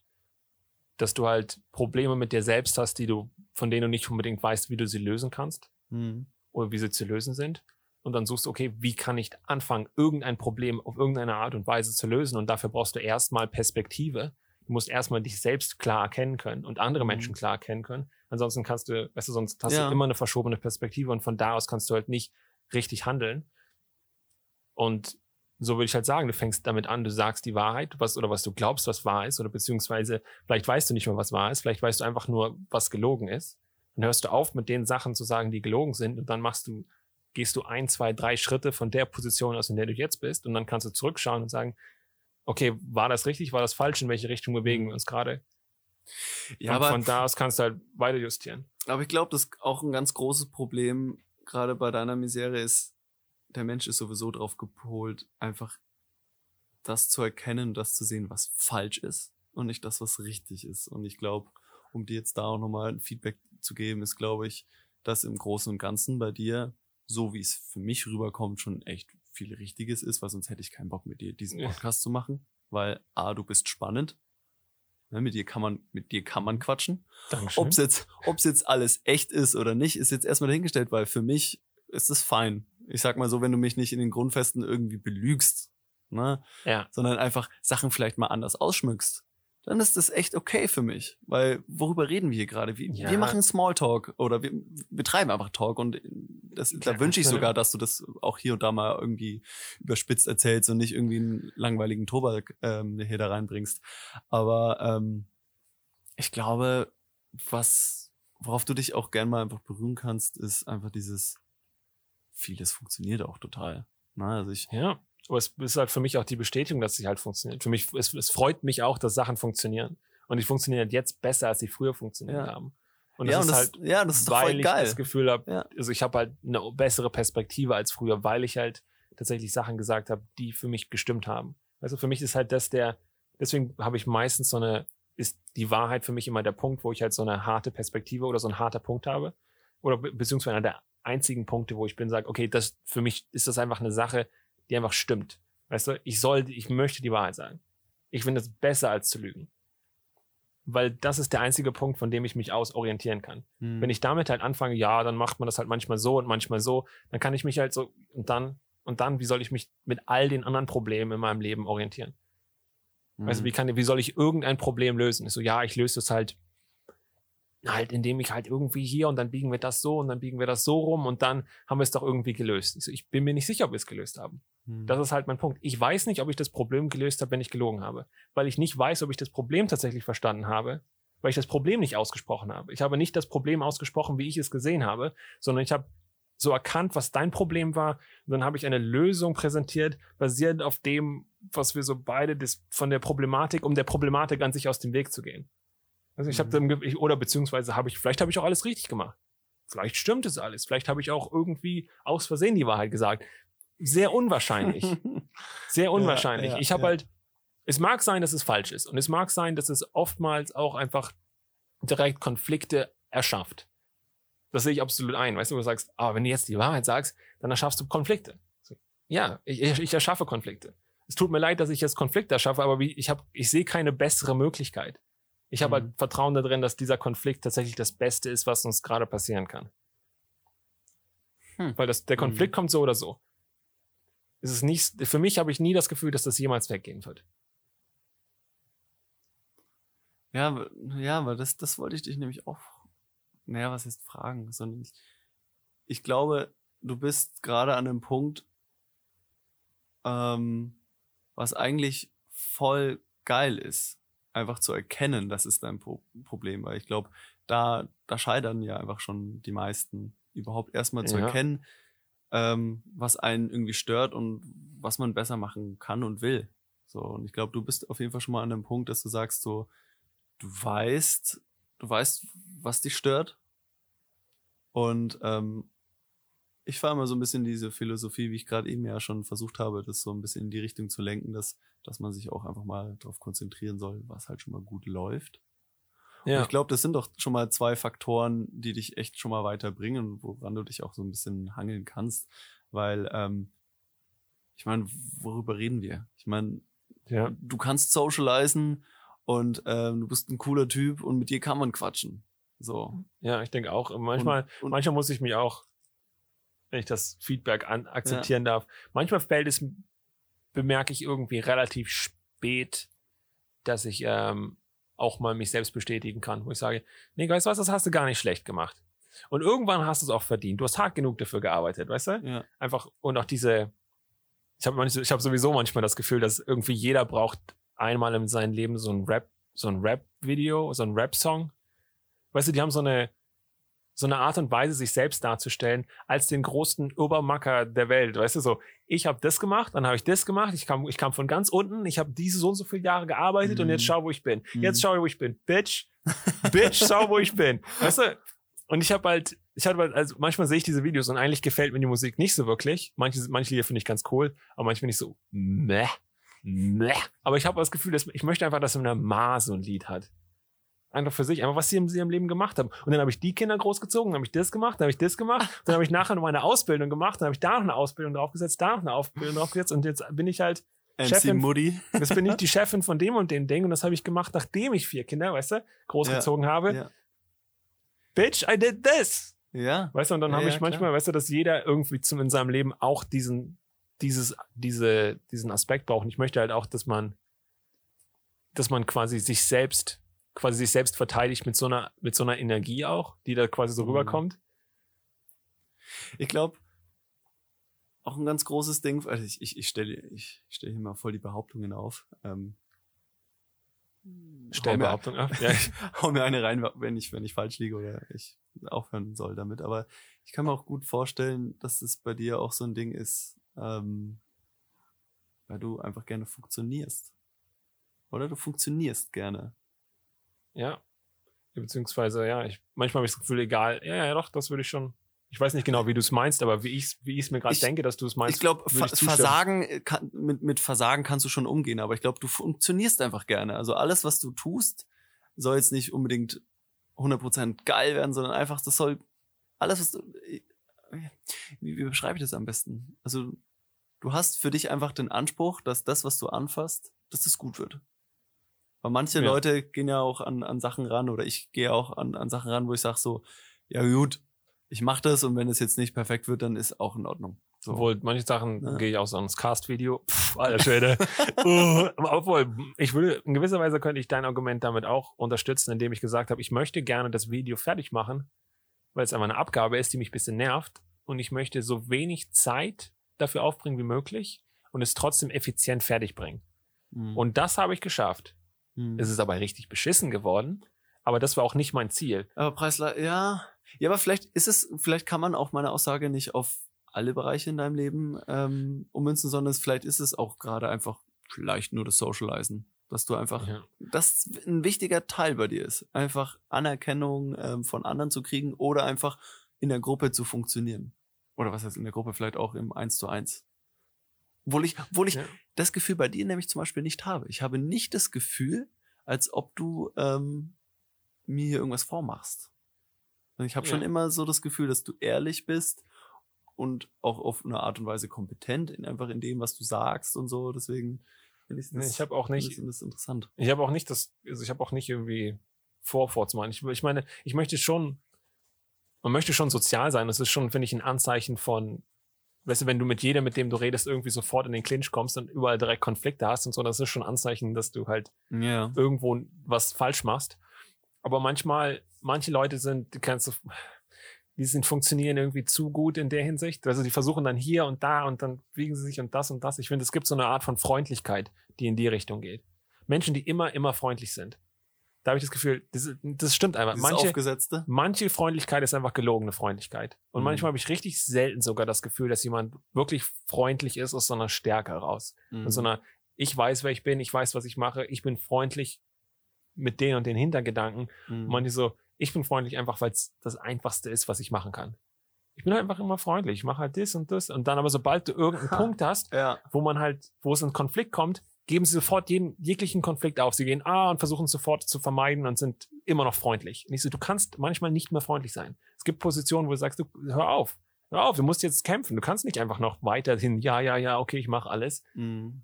S2: dass du halt Probleme mit dir selbst hast, die du, von denen du nicht unbedingt weißt, wie du sie lösen kannst
S1: Mhm.
S2: oder wie sie zu lösen sind. Und dann suchst du, okay, wie kann ich anfangen, irgendein Problem auf irgendeine Art und Weise zu lösen? Und dafür brauchst du erstmal Perspektive. Du musst erstmal dich selbst klar erkennen können und andere
S1: Mhm.
S2: Menschen klar erkennen können. Ansonsten kannst du, weißt du, sonst hast
S1: Ja.
S2: du immer eine verschobene Perspektive und von da aus kannst du halt nicht richtig handeln. Und so würde ich halt sagen, du fängst damit an, du sagst die Wahrheit, was oder was du glaubst, was wahr ist, oder beziehungsweise vielleicht weißt du nicht mal, was wahr ist, vielleicht weißt du einfach nur, was gelogen ist. Dann hörst du auf, mit den Sachen zu sagen, die gelogen sind, und dann machst du, gehst du ein, zwei, drei Schritte von der Position aus, in der du jetzt bist, und dann kannst du zurückschauen und sagen, okay, war das richtig, war das falsch, in welche Richtung bewegen wir uns gerade?
S1: Ja,
S2: und
S1: aber,
S2: von da aus kannst du halt weiter justieren.
S1: aber ich glaube, das auch ein ganz großes Problem, gerade bei deiner Misere, ist, der Mensch ist sowieso drauf gepolt, einfach das zu erkennen, das zu sehen, was falsch ist und nicht das, was richtig ist. Und ich glaube, um dir jetzt da auch nochmal ein Feedback zu geben, ist, glaube ich, dass im Großen und Ganzen bei dir, so wie es für mich rüberkommt, schon echt viel Richtiges ist, weil sonst hätte ich keinen Bock mit dir diesen
S2: Ja.
S1: Podcast zu machen, weil A, du bist spannend. Ne, mit dir kann man, mit dir kann man quatschen.
S2: Dankeschön.
S1: Ob's jetzt, ob's jetzt alles echt ist oder nicht, ist jetzt erstmal dahingestellt, weil für mich ist es fein. Ich sag mal so, wenn du mich nicht in den Grundfesten irgendwie belügst, ne,
S2: ja.
S1: sondern einfach Sachen vielleicht mal anders ausschmückst, dann ist das echt okay für mich. Weil worüber reden wir hier gerade? Wir,
S2: Ja.
S1: wir machen Smalltalk oder wir betreiben einfach Talk und das, da
S2: Klar,
S1: wünsche ich sogar, dass du das auch hier und da mal irgendwie überspitzt erzählst und nicht irgendwie einen langweiligen Tobak ähm, hier da reinbringst. Aber ähm, ich glaube, was, worauf du dich auch gern mal einfach berühren kannst, ist einfach dieses, vieles funktioniert auch total. Na, also ich,
S2: Ja, aber es ist halt für mich auch die Bestätigung, dass sie halt funktioniert. Für mich, es, es freut mich auch, dass Sachen funktionieren. Und die funktionieren jetzt besser, als sie früher funktioniert
S1: Ja.
S2: haben. Und
S1: ja,
S2: das
S1: und
S2: ist
S1: das,
S2: halt,
S1: ja, das ist
S2: weil ich
S1: geil.
S2: das Gefühl habe,
S1: Ja.
S2: also ich habe halt eine bessere Perspektive als früher, weil ich halt tatsächlich Sachen gesagt habe, die für mich gestimmt haben. Also für mich ist halt das der, deswegen habe ich meistens so eine, ist die Wahrheit für mich immer der Punkt, wo ich halt so eine harte Perspektive oder so ein harter Punkt habe. Oder be beziehungsweise einer der einzigen Punkte, wo ich bin, sage, okay, das für mich ist das einfach eine Sache, die einfach stimmt. Weißt du, ich soll, ich möchte die Wahrheit sagen. Ich finde es besser als zu lügen. Weil das ist der einzige Punkt, von dem ich mich aus orientieren kann.
S1: Hm.
S2: Wenn ich damit halt anfange, ja, dann macht man das halt manchmal so und manchmal so, dann kann ich mich halt so und dann und dann, wie soll ich mich mit all den anderen Problemen in meinem Leben orientieren?
S1: Hm.
S2: Weißt du, wie kann, wie soll ich irgendein Problem lösen? Ich so, ja, ich löse es halt halt, indem ich halt irgendwie hier und dann biegen wir das so und dann biegen wir das so rum und dann haben wir es doch irgendwie gelöst. Ich, so, ich bin mir nicht sicher, ob wir es gelöst haben.
S1: Hm.
S2: Das ist halt mein Punkt. Ich weiß nicht, ob ich das Problem gelöst habe, wenn ich gelogen habe. Weil ich nicht weiß, ob ich das Problem tatsächlich verstanden habe, weil ich das Problem nicht ausgesprochen habe. Ich habe nicht das Problem ausgesprochen, wie ich es gesehen habe, sondern ich habe so erkannt, was dein Problem war. Und dann habe ich eine Lösung präsentiert, basierend auf dem, was wir so beide das, von der Problematik, um der Problematik an sich aus dem Weg zu gehen. Also ich habe
S1: Mhm.
S2: oder beziehungsweise habe ich, vielleicht habe ich auch alles richtig gemacht. Vielleicht stimmt es alles. Vielleicht habe ich auch irgendwie aus Versehen die Wahrheit gesagt. Sehr unwahrscheinlich. [LAUGHS] Sehr unwahrscheinlich.
S1: ja,
S2: ich habe
S1: ja.
S2: halt, es mag sein, dass es falsch ist. Und es mag sein, dass es oftmals auch einfach direkt Konflikte erschafft. Das sehe ich absolut ein. Weißt du, du sagst, ah, wenn du jetzt die Wahrheit sagst, dann erschaffst du Konflikte. Ja, ich, ich ich erschaffe Konflikte. Es tut mir leid, dass ich jetzt Konflikte erschaffe, aber wie, ich, hab, ich sehe keine bessere Möglichkeit. Ich habe
S1: Mhm.
S2: halt Vertrauen darin, dass dieser Konflikt tatsächlich das Beste ist, was uns gerade passieren kann.
S1: Hm.
S2: Weil das, der Konflikt kommt so oder so. Es ist nicht, für mich habe ich nie das Gefühl, dass das jemals weggehen wird.
S1: Ja, ja, aber das, das wollte ich dich nämlich auch, naja, was heißt fragen, sondern ich, ich glaube, du bist gerade an einem Punkt, ähm, was eigentlich voll geil ist, einfach zu erkennen, das ist dein Pro Problem, weil ich glaube, da, da scheitern ja einfach schon die meisten, überhaupt erstmal zu
S2: Ja.
S1: erkennen, ähm, was einen irgendwie stört und was man besser machen kann und will. So, und ich glaube, du bist auf jeden Fall schon mal an dem Punkt, dass du sagst so, du weißt, du weißt, was dich stört. Und ähm, ich fahre immer so ein bisschen diese Philosophie, wie ich gerade eben ja schon versucht habe, das so ein bisschen in die Richtung zu lenken, dass, dass man sich auch einfach mal darauf konzentrieren soll, was halt schon mal gut läuft. Und ich glaube, das sind doch schon mal zwei Faktoren, die dich echt schon mal weiterbringen, woran du dich auch so ein bisschen hangeln kannst. weil ähm, ich meine, worüber reden wir? Ich meine,
S2: Ja.
S1: du kannst socialisen und ähm, du bist ein cooler Typ und mit dir kann man quatschen. So.
S2: Ja, ich denke auch. Manchmal,
S1: und, und,
S2: manchmal muss ich mich auch, wenn ich das Feedback an, akzeptieren darf, manchmal fällt es, bemerke ich irgendwie relativ spät, dass ich ähm, auch mal mich selbst bestätigen kann, wo ich sage, nee, weißt du was, das hast du gar nicht schlecht gemacht. Und irgendwann hast du es auch verdient. Du hast hart genug dafür gearbeitet, weißt du?
S1: ja.
S2: Einfach, und auch diese, ich habe ich hab sowieso manchmal das Gefühl, dass irgendwie jeder braucht einmal in seinem Leben so ein Rap, so ein Rap-Video, so ein Rap-Song. Weißt du, die haben so eine, so eine Art und Weise, sich selbst darzustellen, als den großen Obermacker der Welt. Weißt du, so, ich habe das gemacht, dann habe ich das gemacht, ich kam, ich kam von ganz unten, ich habe diese so und so viele Jahre gearbeitet
S1: Mhm.
S2: und jetzt schau, wo ich bin.
S1: Mhm.
S2: Jetzt schau, wo ich bin. Bitch, [LAUGHS] Bitch, schau, wo ich bin. Weißt du? Und ich habe halt, ich habe halt, also manchmal sehe ich diese Videos und eigentlich gefällt mir die Musik nicht so wirklich. Manche, manche Lieder finde ich ganz cool, aber manchmal finde ich so, meh, meh. Aber ich habe das Gefühl, dass ich möchte einfach, dass eine Ma so ein Lied hat. Einfach für sich, einfach was sie in ihrem Leben gemacht haben. Und dann habe ich die Kinder großgezogen, dann habe ich das gemacht, dann habe ich das gemacht, dann habe ich nachher noch meine Ausbildung gemacht, dann habe ich da noch eine Ausbildung draufgesetzt, da noch eine Ausbildung draufgesetzt und jetzt bin ich halt
S1: MC
S2: Chefin-
S1: Moody. [LAUGHS]
S2: Jetzt bin ich die [LAUGHS] Chefin von dem und dem Ding und das habe ich gemacht, nachdem ich vier Kinder, weißt du, großgezogen habe.
S1: Ja.
S2: Bitch, I did this.
S1: ja.
S2: Weißt du, und dann
S1: Ja,
S2: habe
S1: ja,
S2: ich manchmal, weißt du, dass jeder irgendwie zum, in seinem Leben auch diesen, dieses, diese, diesen Aspekt braucht. Und ich möchte halt auch, dass man, dass man quasi sich selbst, quasi sich selbst verteidigt mit so einer, mit so einer Energie auch, die da quasi so
S1: Mhm.
S2: rüberkommt.
S1: Ich glaube, auch ein ganz großes Ding, also ich, ich, ich stelle ich stell hier mal voll die Behauptungen auf. Ähm,
S2: Stell
S1: hau mir-
S2: Behauptung ab. Ja, [LAUGHS]
S1: hau mir eine rein, wenn ich, wenn ich falsch liege oder ich aufhören soll damit. Aber ich kann mir auch gut vorstellen, dass das bei dir auch so ein Ding ist, ähm, weil du einfach gerne funktionierst. Oder du funktionierst gerne.
S2: Ja. Beziehungsweise, ja, ich, manchmal habe ich das Gefühl, egal, ja, ja, doch, das würde ich schon. Ich weiß nicht genau, wie du es meinst, aber wie ich es wie ich's mir gerade denke, dass du es meinst.
S1: ich glaube, Ver. Versagen äh, kann, mit, mit Versagen kannst du schon umgehen, aber ich glaube, du funktionierst einfach gerne. Also alles, was du tust, soll jetzt nicht unbedingt 100% geil werden, sondern einfach, das soll alles, was du, äh, wie, wie beschreibe ich das am besten? Also du hast für dich einfach den Anspruch, dass das, was du anfasst, dass das gut wird. Weil manche
S2: Ja.
S1: Leute gehen ja auch an, an Sachen ran oder ich gehe auch an, an Sachen ran, wo ich sage so, ja gut, ich mache das und wenn es jetzt nicht perfekt wird, dann ist auch in Ordnung. So.
S2: Obwohl, manche Sachen
S1: Ja.
S2: gehe ich auch so ans Cast-Video. Alter Schwede. [LAUGHS] uh, obwohl, ich würde, in gewisser Weise könnte ich dein Argument damit auch unterstützen, indem ich gesagt habe, ich möchte gerne das Video fertig machen, weil es einfach eine Abgabe ist, die mich ein bisschen nervt. Und ich möchte so wenig Zeit dafür aufbringen wie möglich und es trotzdem effizient fertig bringen.
S1: Mhm.
S2: Und das habe ich geschafft.
S1: Mhm.
S2: Es ist aber richtig beschissen geworden. Aber das war auch nicht mein Ziel.
S1: Aber Preisler, ja. Ja, aber vielleicht ist es, vielleicht kann man auch meine Aussage nicht auf alle Bereiche in deinem Leben ähm, ummünzen, sondern vielleicht ist es auch gerade einfach vielleicht nur das Socializen. Dass du einfach,
S2: Ja.
S1: das ein wichtiger Teil bei dir ist. Einfach Anerkennung ähm, von anderen zu kriegen oder einfach in der Gruppe zu funktionieren. Oder was heißt in der Gruppe, vielleicht auch im Eins zu eins. Obwohl ich, obwohl ich
S2: Ja.
S1: das Gefühl bei dir nämlich zum Beispiel nicht habe. Ich habe nicht das Gefühl, als ob du ähm, mir hier irgendwas vormachst. Und ich habe schon
S2: Ja.
S1: immer so das Gefühl, dass du ehrlich bist und auch auf eine Art und Weise kompetent in einfach in dem, was du sagst und so. Deswegen finde ich
S2: Nee, ich habe auch nicht,
S1: das interessant.
S2: Ich habe auch nicht das, also ich habe auch nicht irgendwie vor, vorzumachen. Ich, ich meine, ich möchte schon, man möchte schon sozial sein. Das ist schon, finde ich, ein Anzeichen von, weißt du, wenn du mit jedem, mit dem du redest, irgendwie sofort in den Clinch kommst und überall direkt Konflikte hast und so, das ist schon ein Anzeichen, dass du halt
S1: Ja.
S2: irgendwo was falsch machst. Aber manchmal, manche Leute sind, die kannst du, die sind funktionieren irgendwie zu gut in der Hinsicht. Also die versuchen dann hier und da und dann wiegen sie sich und das und das. Ich finde, es gibt so eine Art von Freundlichkeit, die in die Richtung geht. Menschen, die immer, immer freundlich sind. Da habe ich das Gefühl, das, das stimmt einfach. Manche,
S1: Aufgesetzte.
S2: manche Freundlichkeit ist einfach gelogene Freundlichkeit. Und
S1: Mhm.
S2: manchmal habe ich richtig selten sogar das Gefühl, dass jemand wirklich freundlich ist aus so einer Stärke heraus.
S1: Mhm.
S2: Aus so einer, ich weiß, wer ich bin, ich weiß, was ich mache, ich bin freundlich mit den und den Hintergedanken.
S1: Mhm.
S2: Und manche so, ich bin freundlich einfach, weil es das Einfachste ist, was ich machen kann. Ich bin halt einfach immer freundlich. Ich mache halt das und das. Und dann aber, sobald du irgendeinen
S1: Ha. [LAUGHS]
S2: Punkt hast,
S1: ja.
S2: wo man halt, wo es in Konflikt kommt, geben sie sofort jeden, jeglichen Konflikt auf. Sie gehen ah und versuchen es sofort zu vermeiden und sind immer noch freundlich. Und ich so, du kannst manchmal nicht mehr freundlich sein. Es gibt Positionen, wo du sagst, du, hör auf. Hör auf, du musst jetzt kämpfen. Du kannst nicht einfach noch weiterhin, ja, ja, ja, okay, ich mache alles.
S1: Mhm.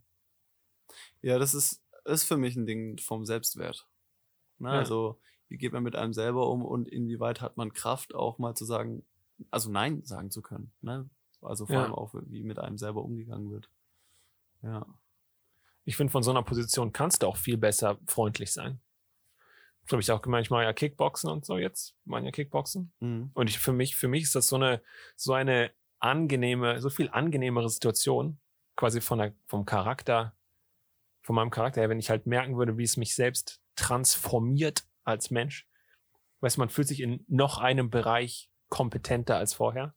S1: Ja, das ist, ist für mich ein Ding vom Selbstwert. Ne?
S2: Ja.
S1: Also, wie geht man mit einem selber um und inwieweit hat man Kraft, auch mal zu sagen, also Nein sagen zu können. Ne? Also vor
S2: Ja.
S1: allem auch, wie mit einem selber umgegangen wird. Ja.
S2: Ich finde, von so einer Position kannst du auch viel besser freundlich sein. Das habe ich auch gemeint, ich mache ja Kickboxen und so jetzt. Ich meine ja Kickboxen.
S1: Mhm.
S2: Und ich, für mich, für mich ist das so eine, so eine angenehme, so viel angenehmere Situation, quasi von der, vom Charakter, von meinem Charakter her, wenn ich halt merken würde, wie es mich selbst transformiert als Mensch. Weißt du, man fühlt sich in noch einem Bereich kompetenter als vorher.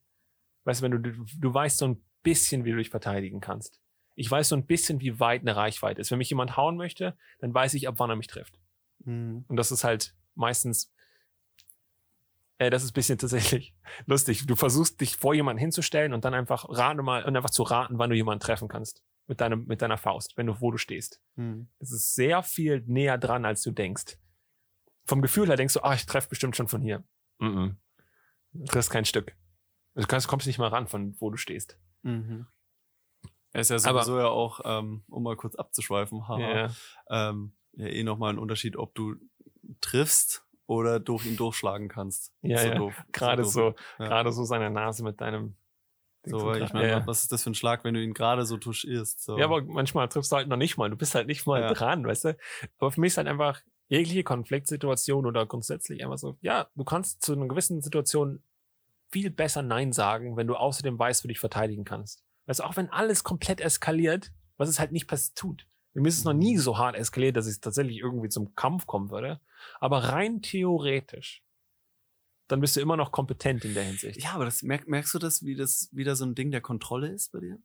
S2: Weißt du, wenn du, du, du weißt so ein bisschen, wie du dich verteidigen kannst. Ich weiß so ein bisschen, wie weit eine Reichweite ist. Wenn mich jemand hauen möchte, dann weiß ich, ab wann er mich trifft.
S1: Mhm.
S2: Und das ist halt meistens, äh, das ist ein bisschen tatsächlich [LAUGHS] lustig. Du versuchst dich vor jemanden hinzustellen und dann einfach rate mal und einfach zu raten, wann du jemanden treffen kannst. Mit deinem, mit deiner Faust, wenn du, wo du stehst.
S1: Mhm.
S2: Das ist sehr viel näher dran, als du denkst. Vom Gefühl her denkst du, ah, ich treffe bestimmt schon von hier. -mm. Du triffst kein Stück. Du kannst, kommst nicht mal ran, von wo du stehst.
S1: Mhm. Er ist ja
S2: Aber-
S1: sowieso ja auch, ähm, um mal kurz abzuschweifen, haha,
S2: Ja.
S1: ähm, ja eh nochmal ein Unterschied, ob du triffst oder durch ihn durchschlagen kannst.
S2: Ja,
S1: so
S2: ja.
S1: doof.
S2: Gerade
S1: doof.
S2: so,
S1: Ja.
S2: gerade so seine Nase mit deinem. Ding
S1: So, ich meine,
S2: ja,
S1: was ist das für ein Schlag, wenn du ihn gerade so touchierst? So.
S2: Ja, aber manchmal triffst du halt noch nicht mal. Du bist halt nicht mal
S1: Ja.
S2: dran, weißt du? Aber für mich ist halt einfach jegliche Konfliktsituation oder grundsätzlich einfach so, ja, du kannst zu einer gewissen Situation viel besser Nein sagen, wenn du außerdem weißt, wie du dich verteidigen kannst. Weißt du, auch wenn alles komplett eskaliert, was es halt nicht tut. Mir ist es noch nie so hart eskaliert, dass es tatsächlich irgendwie zum Kampf kommen würde. Aber rein theoretisch, dann bist du immer noch kompetent in der Hinsicht.
S1: Ja, aber das merk, merkst du das, wie das wieder so ein Ding der Kontrolle ist bei dir?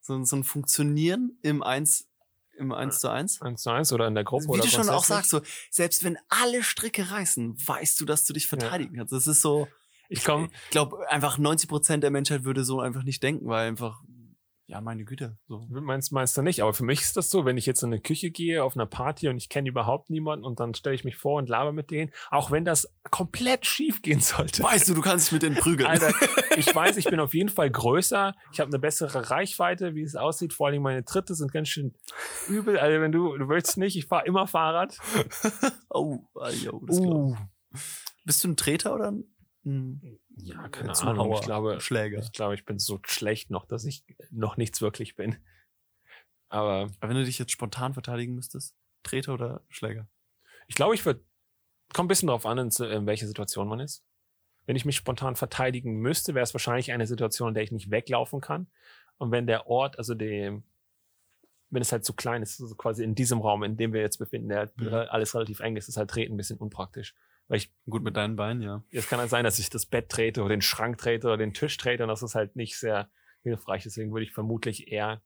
S1: So, ein- so ein Funktionieren im Eins, im Eins zu Eins?
S2: Eins zu eins oder in der Gruppe
S1: Wie
S2: oder
S1: du schon auch sagst, so, selbst wenn alle Stricke reißen, weißt du, dass du dich verteidigen kannst. Das ist so,
S2: Ich komme
S1: ich glaube, einfach 90 Prozent der Menschheit würde so einfach nicht denken, weil einfach, ja, meine Güte, so.
S2: Meinst, meinst du nicht? Aber für mich ist das so, wenn ich jetzt in eine Küche gehe, auf einer Party und ich kenne überhaupt niemanden und dann stelle ich mich vor und laber mit denen, auch wenn das komplett schief gehen sollte.
S1: Weißt du, du kannst dich mit denen prügeln.
S2: Alter, [LAUGHS] ich weiß, ich bin auf jeden Fall größer, ich habe eine bessere Reichweite, wie es aussieht. Vor allem meine Tritte sind ganz schön übel. Also wenn du, du willst nicht, ich fahre immer Fahrrad. [LAUGHS]
S1: oh, yo, das
S2: Uh.
S1: Bist du ein Treter oder ein, ein
S2: Ja, keine
S1: Zuhauer?
S2: Ahnung. Ich glaube,
S1: Schläger.
S2: ich glaube, ich bin so schlecht noch, dass ich noch nichts wirklich bin. Aber
S1: Aber wenn du dich jetzt spontan verteidigen müsstest, Treter oder Schläger?
S2: Ich glaube, ich würde, kommt ein bisschen darauf an, in, in welcher Situation man ist. Wenn ich mich spontan verteidigen müsste, wäre es wahrscheinlich eine Situation, in der ich nicht weglaufen kann. Und wenn der Ort, also dem, wenn es halt zu klein ist, also quasi in diesem Raum, in dem wir jetzt befinden, der
S1: Mhm.
S2: alles relativ eng ist, ist halt Treten ein bisschen unpraktisch. Ich,
S1: Gut mit deinen Beinen, ja.
S2: es kann halt sein, dass ich das Bett trete oder den Schrank trete oder den Tisch trete und das ist halt nicht sehr hilfreich. Deswegen würde ich vermutlich eher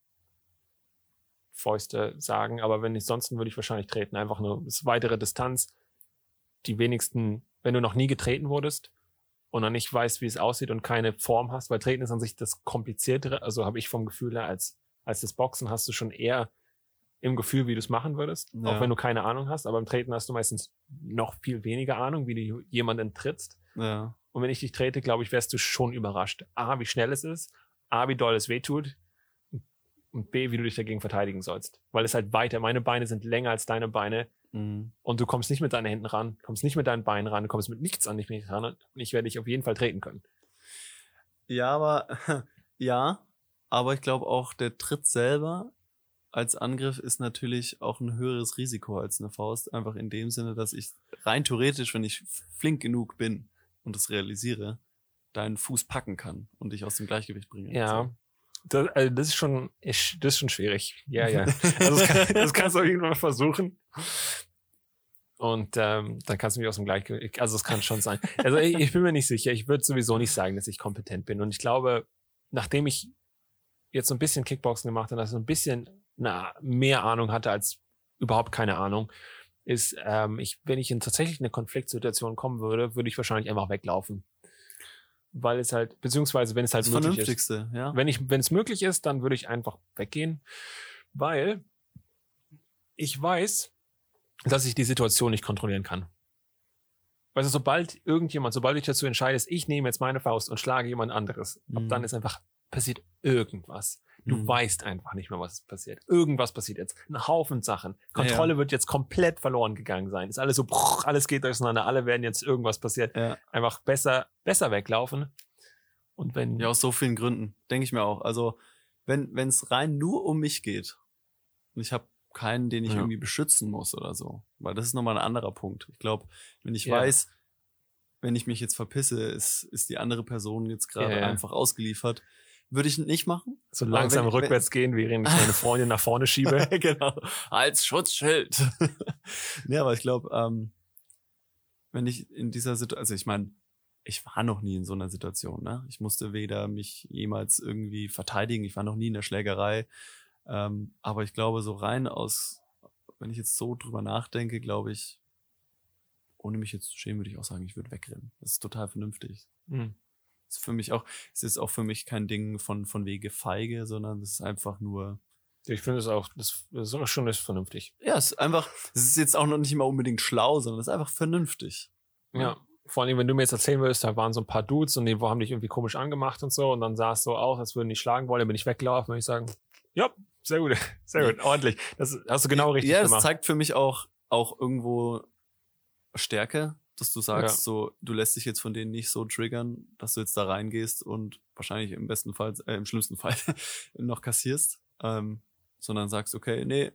S2: Fäuste sagen. Aber wenn nicht, sonst würde ich wahrscheinlich treten. Einfach nur ist weitere Distanz. Die wenigsten, wenn du noch nie getreten wurdest und dann nicht weißt, wie es aussieht und keine Form hast, weil Treten ist an sich das kompliziertere, also habe ich vom Gefühl her, als, als das Boxen hast du schon eher im Gefühl, wie du es machen würdest,
S1: Ja.
S2: auch wenn du keine Ahnung hast. Aber im Treten hast du meistens noch viel weniger Ahnung, wie du jemanden trittst.
S1: Ja.
S2: Und wenn ich dich trete, glaube ich, wärst du schon überrascht. A, wie schnell es ist, A, wie doll es wehtut und B, wie du dich dagegen verteidigen sollst. Weil es halt weiter, meine Beine sind länger als deine Beine
S1: Mhm.
S2: und du kommst nicht mit deinen Händen ran, kommst nicht mit deinen Beinen ran, du kommst mit nichts an dich ran und ich werde dich auf jeden Fall treten können.
S1: Ja, aber [LAUGHS] ja, aber ich glaube auch der Tritt selber als Angriff ist natürlich auch ein höheres Risiko als eine Faust. Einfach in dem Sinne, dass ich rein theoretisch, wenn ich flink genug bin und das realisiere, deinen Fuß packen kann und dich aus dem Gleichgewicht bringen.
S2: Ja. Das, also das ist schon, das ist schon schwierig. Ja, ja. [LAUGHS] Also das, kann, das kannst du auf jeden Fall versuchen. Und ähm, dann kannst du mich aus dem Gleichgewicht. Also es kann schon sein. Also ich, ich bin mir nicht sicher. Ich würde sowieso nicht sagen, dass ich kompetent bin. Und ich glaube, nachdem ich jetzt so ein bisschen Kickboxen gemacht habe, dass ich so ein bisschen na, mehr Ahnung hatte als überhaupt keine Ahnung, ist, ähm, ich, wenn ich in tatsächlich eine Konfliktsituation kommen würde, würde ich wahrscheinlich einfach weglaufen. Weil es halt, beziehungsweise wenn es halt
S1: Das
S2: möglich ist.
S1: Vernünftigste, ja.
S2: Wenn ich, wenn es möglich ist, dann würde ich einfach weggehen, weil ich weiß, dass ich die Situation nicht kontrollieren kann. Weißt du, sobald irgendjemand, sobald ich dazu entscheide, ich nehme jetzt meine Faust und schlage jemand anderes, ab
S1: Mhm.
S2: dann ist einfach passiert irgendwas. Du
S1: Mhm.
S2: weißt einfach nicht mehr, was passiert. Irgendwas passiert jetzt. Ein Haufen Sachen. Kontrolle wird jetzt komplett verloren gegangen sein. Ist alles so, bruch, alles geht auseinander. Alle werden jetzt irgendwas passiert.
S1: Ja.
S2: Einfach besser, besser weglaufen. Und wenn,
S1: Ja, aus so vielen Gründen, denke ich mir auch. Also, wenn es rein nur um mich geht und ich habe keinen, den ich
S2: Ja.
S1: irgendwie beschützen muss oder so, weil das ist nochmal ein anderer Punkt. Ich glaube, wenn ich
S2: Ja.
S1: weiß, wenn ich mich jetzt verpisse, ist, ist die andere Person jetzt gerade
S2: Ja, ja.
S1: einfach ausgeliefert, würde ich nicht machen.
S2: so langsam
S1: wenn-
S2: rückwärts gehen, während ich meine Freundin nach vorne schiebe. [LAUGHS]
S1: genau. Als Schutzschild. [LAUGHS] ja, aber ich glaube, ähm, wenn ich in dieser Situation, also ich meine, ich war noch nie in so einer Situation, ne? Ich musste weder mich jemals irgendwie verteidigen, ich war noch nie in der Schlägerei. Ähm, aber ich glaube, so rein aus, wenn ich jetzt so drüber nachdenke, glaube ich, ohne mich jetzt zu schämen, würde ich auch sagen, ich würde wegrennen. Das ist total vernünftig.
S2: Hm.
S1: Das ist für mich auch, es ist auch für mich kein Ding von, von wege feige, sondern es ist einfach nur,
S2: Ich finde es auch, das, das ist auch schon ist vernünftig.
S1: Ja, es ist einfach, es ist jetzt auch noch nicht mal unbedingt schlau, sondern es ist einfach vernünftig.
S2: Ja. Vor allem, wenn du mir jetzt erzählen würdest, da waren so ein paar Dudes und die haben dich irgendwie komisch angemacht und so und dann sah es so aus, als würden die schlagen wollen, dann bin ich weggelaufen und ich sagen, ja, sehr gut, [LAUGHS] sehr gut, ordentlich. Das hast du genau richtig
S1: ja, das
S2: gemacht.
S1: zeigt für mich auch, auch irgendwo Stärke, dass du sagst, so, du lässt dich jetzt von denen nicht so triggern, dass du jetzt da reingehst und wahrscheinlich im besten Fall, äh, im schlimmsten [LAUGHS] Fall noch kassierst, ähm, sondern sagst, okay, nee,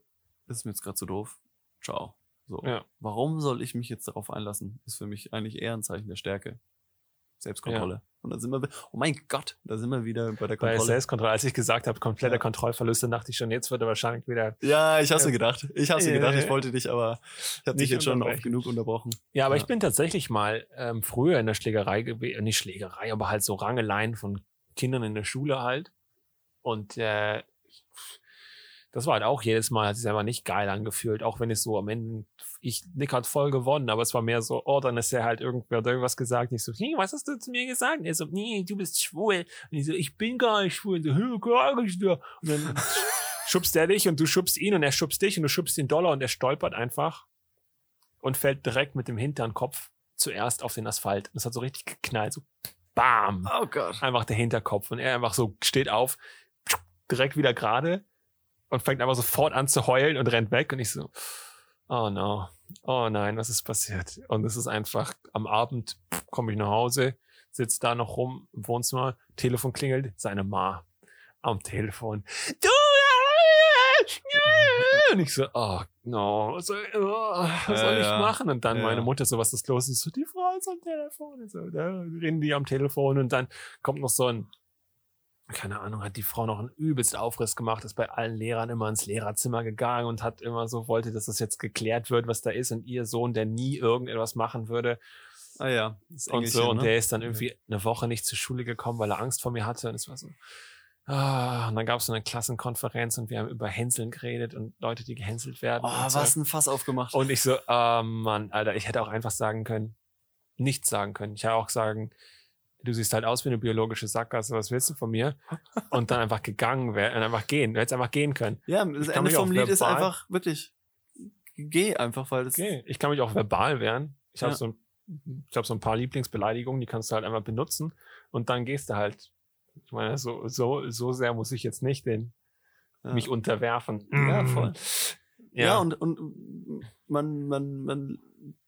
S1: das ist mir jetzt gerade zu doof. Ciao. So.
S2: Ja.
S1: Warum soll ich mich jetzt darauf einlassen? Ist für mich eigentlich eher ein Zeichen der Stärke. Selbstkontrolle. Und da sind wir, oh mein Gott, da sind wir wieder bei der
S2: Bei
S1: Kontrolle.
S2: Selbstkontrolle, als ich gesagt habe, kompletter
S1: Ja.
S2: Kontrollverluste, dachte ich schon, jetzt wird er wahrscheinlich wieder.
S1: Ja, ich
S2: Ja.
S1: mir gedacht. Ich mir
S2: Ja,
S1: gedacht.
S2: ja,
S1: Ich
S2: ja.
S1: wollte dich, aber ich hab dich jetzt schon oft genug unterbrochen.
S2: Ja, aber
S1: Ja.
S2: ich bin tatsächlich mal ähm, früher in der Schlägerei gewesen, nicht Schlägerei, aber halt so Rangeleien von Kindern in der Schule halt. Und äh, das war halt auch jedes Mal, hat sich einfach nicht geil angefühlt, auch wenn es so am Ende, ich, Nick hat voll gewonnen, aber es war mehr so, oh, dann ist er halt irgendwer hat irgendwas gesagt, nicht so, hey, was hast du zu mir gesagt? Und er so, nee, du bist schwul. Und ich so, ich bin gar nicht schwul. Und so, "Hä, gar nicht. Und dann [LAUGHS] schubst er dich und du schubst ihn und er schubst dich und du schubst den Dollar und er stolpert einfach und fällt direkt mit dem Hinternkopf zuerst auf den Asphalt. Und es hat so richtig geknallt, so bam,
S1: Oh Gott.
S2: einfach der Hinterkopf und er einfach so steht auf, direkt wieder gerade und fängt einfach sofort an zu heulen und rennt weg und ich so, oh no, oh nein, was ist passiert? Und es ist einfach, am Abend komme ich nach Hause, sitzt da noch rum im Wohnzimmer, Telefon klingelt, seine Ma am Telefon. Du! Und ich so, oh no, was soll, oh, was soll
S1: Ja,
S2: ich
S1: ja.
S2: machen? Und dann
S1: Ja.
S2: meine Mutter so, was ist los? Ich so, die Frau ist am Telefon. Und so, da reden die am Telefon und dann kommt noch so ein, keine Ahnung, hat die Frau noch einen übelst Aufriss gemacht, ist bei allen Lehrern immer ins Lehrerzimmer gegangen und hat immer so, wollte, dass das jetzt geklärt wird, was da ist und ihr Sohn, der nie irgendetwas machen würde
S1: Ah ja. Das
S2: und so und
S1: ne?
S2: der ist dann irgendwie eine Woche nicht zur Schule gekommen, weil er Angst vor mir hatte und es war so, ah, und dann gab es so eine Klassenkonferenz und wir haben über Hänseln geredet und Leute, die gehänselt werden.
S1: Oh,
S2: und so.
S1: was ein Fass aufgemacht.
S2: Und ich so, ah Mann, Alter, ich hätte auch einfach sagen können, nichts sagen können. Ich hätte auch sagen, du siehst halt aus wie eine biologische Sackgasse, was willst du von mir? [LAUGHS] Und dann einfach gegangen wäre, einfach gehen. Du hättest einfach gehen können.
S1: ja, das Ende vom Lied ist
S2: verbal-
S1: einfach wirklich, geh einfach, weil das,
S2: Okay. Ich kann mich auch verbal wehren. Ich habe
S1: Ja.
S2: so, ich habe so ein paar Lieblingsbeleidigungen, die kannst du halt einmal benutzen und dann gehst du halt. Ich meine, so, so, so sehr muss ich jetzt nicht den,
S1: ja.
S2: mich unterwerfen.
S1: Ja, voll.
S2: Ja,
S1: Ja, und, und man, man, man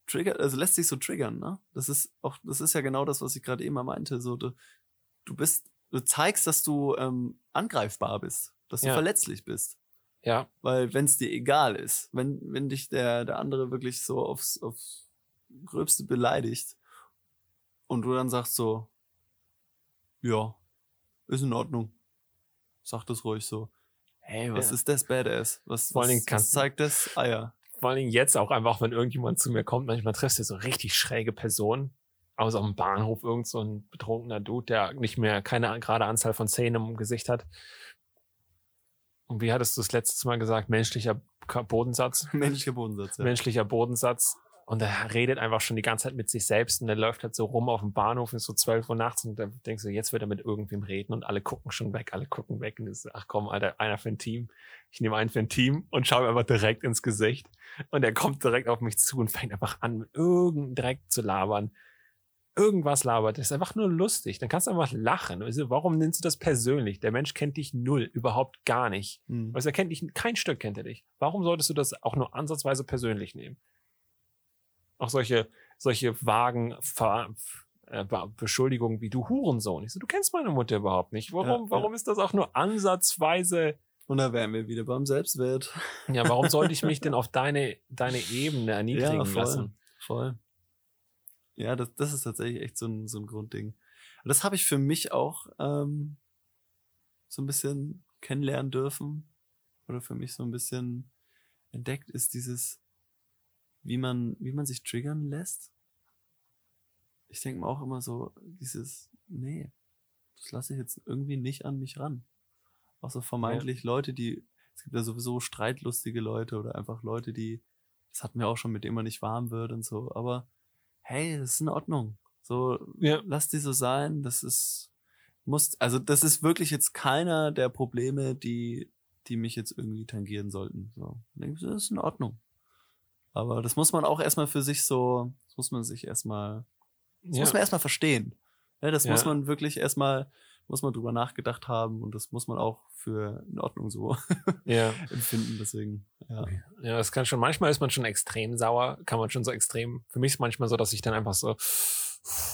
S1: triggert, also lässt sich so triggern, ne? Das ist auch, das ist ja genau das, was ich gerade eben mal meinte. So, du, du bist, du zeigst, dass du ähm, angreifbar bist, dass du
S2: Ja.
S1: verletzlich bist.
S2: ja,
S1: Weil wenn es dir egal ist, wenn, wenn dich der, der andere wirklich so aufs, aufs Gröbste beleidigt und du dann sagst so, ja, ist in Ordnung. Sag das ruhig so. Hey, was
S2: Ja.
S1: ist das Badass? Was,
S2: Vor
S1: was, was zeigt das? Ah ja.
S2: Vor allen Dingen jetzt auch einfach, wenn irgendjemand zu mir kommt, manchmal triffst du so richtig schräge Personen. Aus am Bahnhof irgend so ein betrunkener Dude, der nicht mehr keine gerade Anzahl von Zähnen im Gesicht hat. Und wie hattest du das letztes Mal gesagt? Menschlicher Bodensatz?
S1: Menschlicher Bodensatz, ja.
S2: Menschlicher Bodensatz. Und er redet einfach schon die ganze Zeit mit sich selbst und er läuft halt so rum auf dem Bahnhof, ist so 12 Uhr nachts und dann denkst du, jetzt wird er mit irgendwem reden und alle gucken schon weg, alle gucken weg und ist, ach komm, Alter, einer für ein Team. Ich nehme einen für ein Team und schaue ihm einfach direkt ins Gesicht. Und er kommt direkt auf mich zu und fängt einfach an, mit irgendeinem Dreck zu labern irgendwas labert, das ist einfach nur lustig. Dann kannst du einfach lachen. Also, warum nimmst du das persönlich? Der Mensch kennt dich null, überhaupt gar nicht. Mhm. Also er kennt dich, kein Stück kennt er dich. Warum solltest du das auch nur ansatzweise persönlich nehmen? Auch solche, solche vagen Ver äh, Beschuldigungen wie du Hurensohn. Ich so, du kennst meine Mutter überhaupt nicht. Warum, ja, warum ist das auch nur ansatzweise
S1: und da wären wir wieder beim Selbstwert.
S2: Ja, warum sollte ich mich [LAUGHS] denn auf deine, deine Ebene erniedrigen ja, voll, lassen?
S1: Voll. Ja, das, das ist tatsächlich echt so ein, so ein Grundding. Und das habe ich für mich auch ähm, so ein bisschen kennenlernen dürfen. Oder für mich so ein bisschen entdeckt ist dieses, wie man, wie man sich triggern lässt. Ich denke mir auch immer so, dieses, nee, das lasse ich jetzt irgendwie nicht an mich ran. Auch so vermeintlich ja. Leute, die, es gibt ja sowieso streitlustige Leute oder einfach Leute, die, das hatten wir auch schon, mit denen man nicht warm wird und so, aber hey, das ist in Ordnung. So, ja. lass die so sein. Das ist, muss, also das ist wirklich jetzt keiner der Probleme, die, die mich jetzt irgendwie tangieren sollten. So, das ist in Ordnung. Aber das muss man auch erstmal für sich so, das muss man sich erstmal, das ja. muss man erstmal verstehen. Ja, das ja. muss man wirklich erstmal, muss man drüber nachgedacht haben und das muss man auch für in Ordnung so [LAUGHS] ja. empfinden. Deswegen, ja.
S2: Ja, das kann schon, manchmal ist man schon extrem sauer, kann man schon so extrem. Für mich ist es manchmal so, dass ich dann einfach so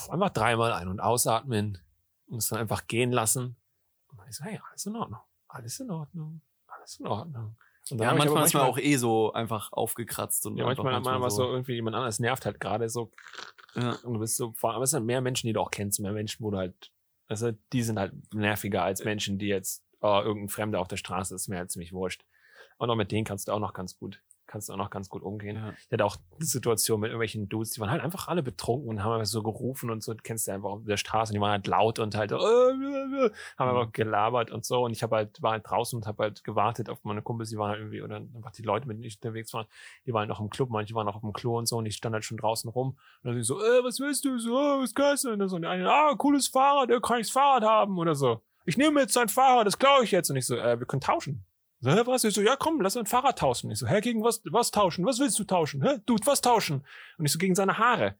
S2: einfach dreimal ein- und ausatmen und es dann einfach gehen lassen. Und dann ich so, hey, alles in Ordnung, alles in Ordnung, alles in Ordnung.
S1: Ja, manchmal, ist man auch eh so einfach aufgekratzt und
S2: ja, manchmal, manchmal, manchmal so. so irgendwie jemand anders nervt halt gerade so. Ja. Und du bist so, allem, es sind mehr Menschen, die du auch kennst, mehr Menschen, wo du halt also die sind halt nerviger als Menschen, die jetzt, oh, irgendein Fremder auf der Straße ist mir halt ziemlich wurscht. Und auch mit denen kannst du auch noch ganz gut kannst du auch noch ganz gut umgehen. Ja. Ich hatte auch die Situation mit irgendwelchen Dudes, die waren halt einfach alle betrunken und haben einfach so gerufen und so, kennst du einfach auf der Straße, und die waren halt laut und halt, äh, äh, äh, haben einfach mhm. gelabert und so und ich habe halt, war halt draußen und habe halt gewartet auf meine Kumpels, die waren halt irgendwie, oder einfach die Leute, mit denen ich unterwegs war, die waren noch im Club, manche waren noch auf dem Klo und so und ich stand halt schon draußen rum und dann so, äh, was willst du? So, oh, was kannst du? Und dann so, eine, ah, cooles Fahrrad, äh, kann ich das Fahrrad haben oder so. Ich nehme jetzt dein Fahrrad, das klaue ich jetzt. Und ich so, äh, wir können tauschen. So, hä, was? Ich so, ja, komm, lass ein Fahrrad tauschen. Ich so, hä, gegen was, was tauschen? Was willst du tauschen? Hä, du, was tauschen? Und ich so, gegen seine Haare.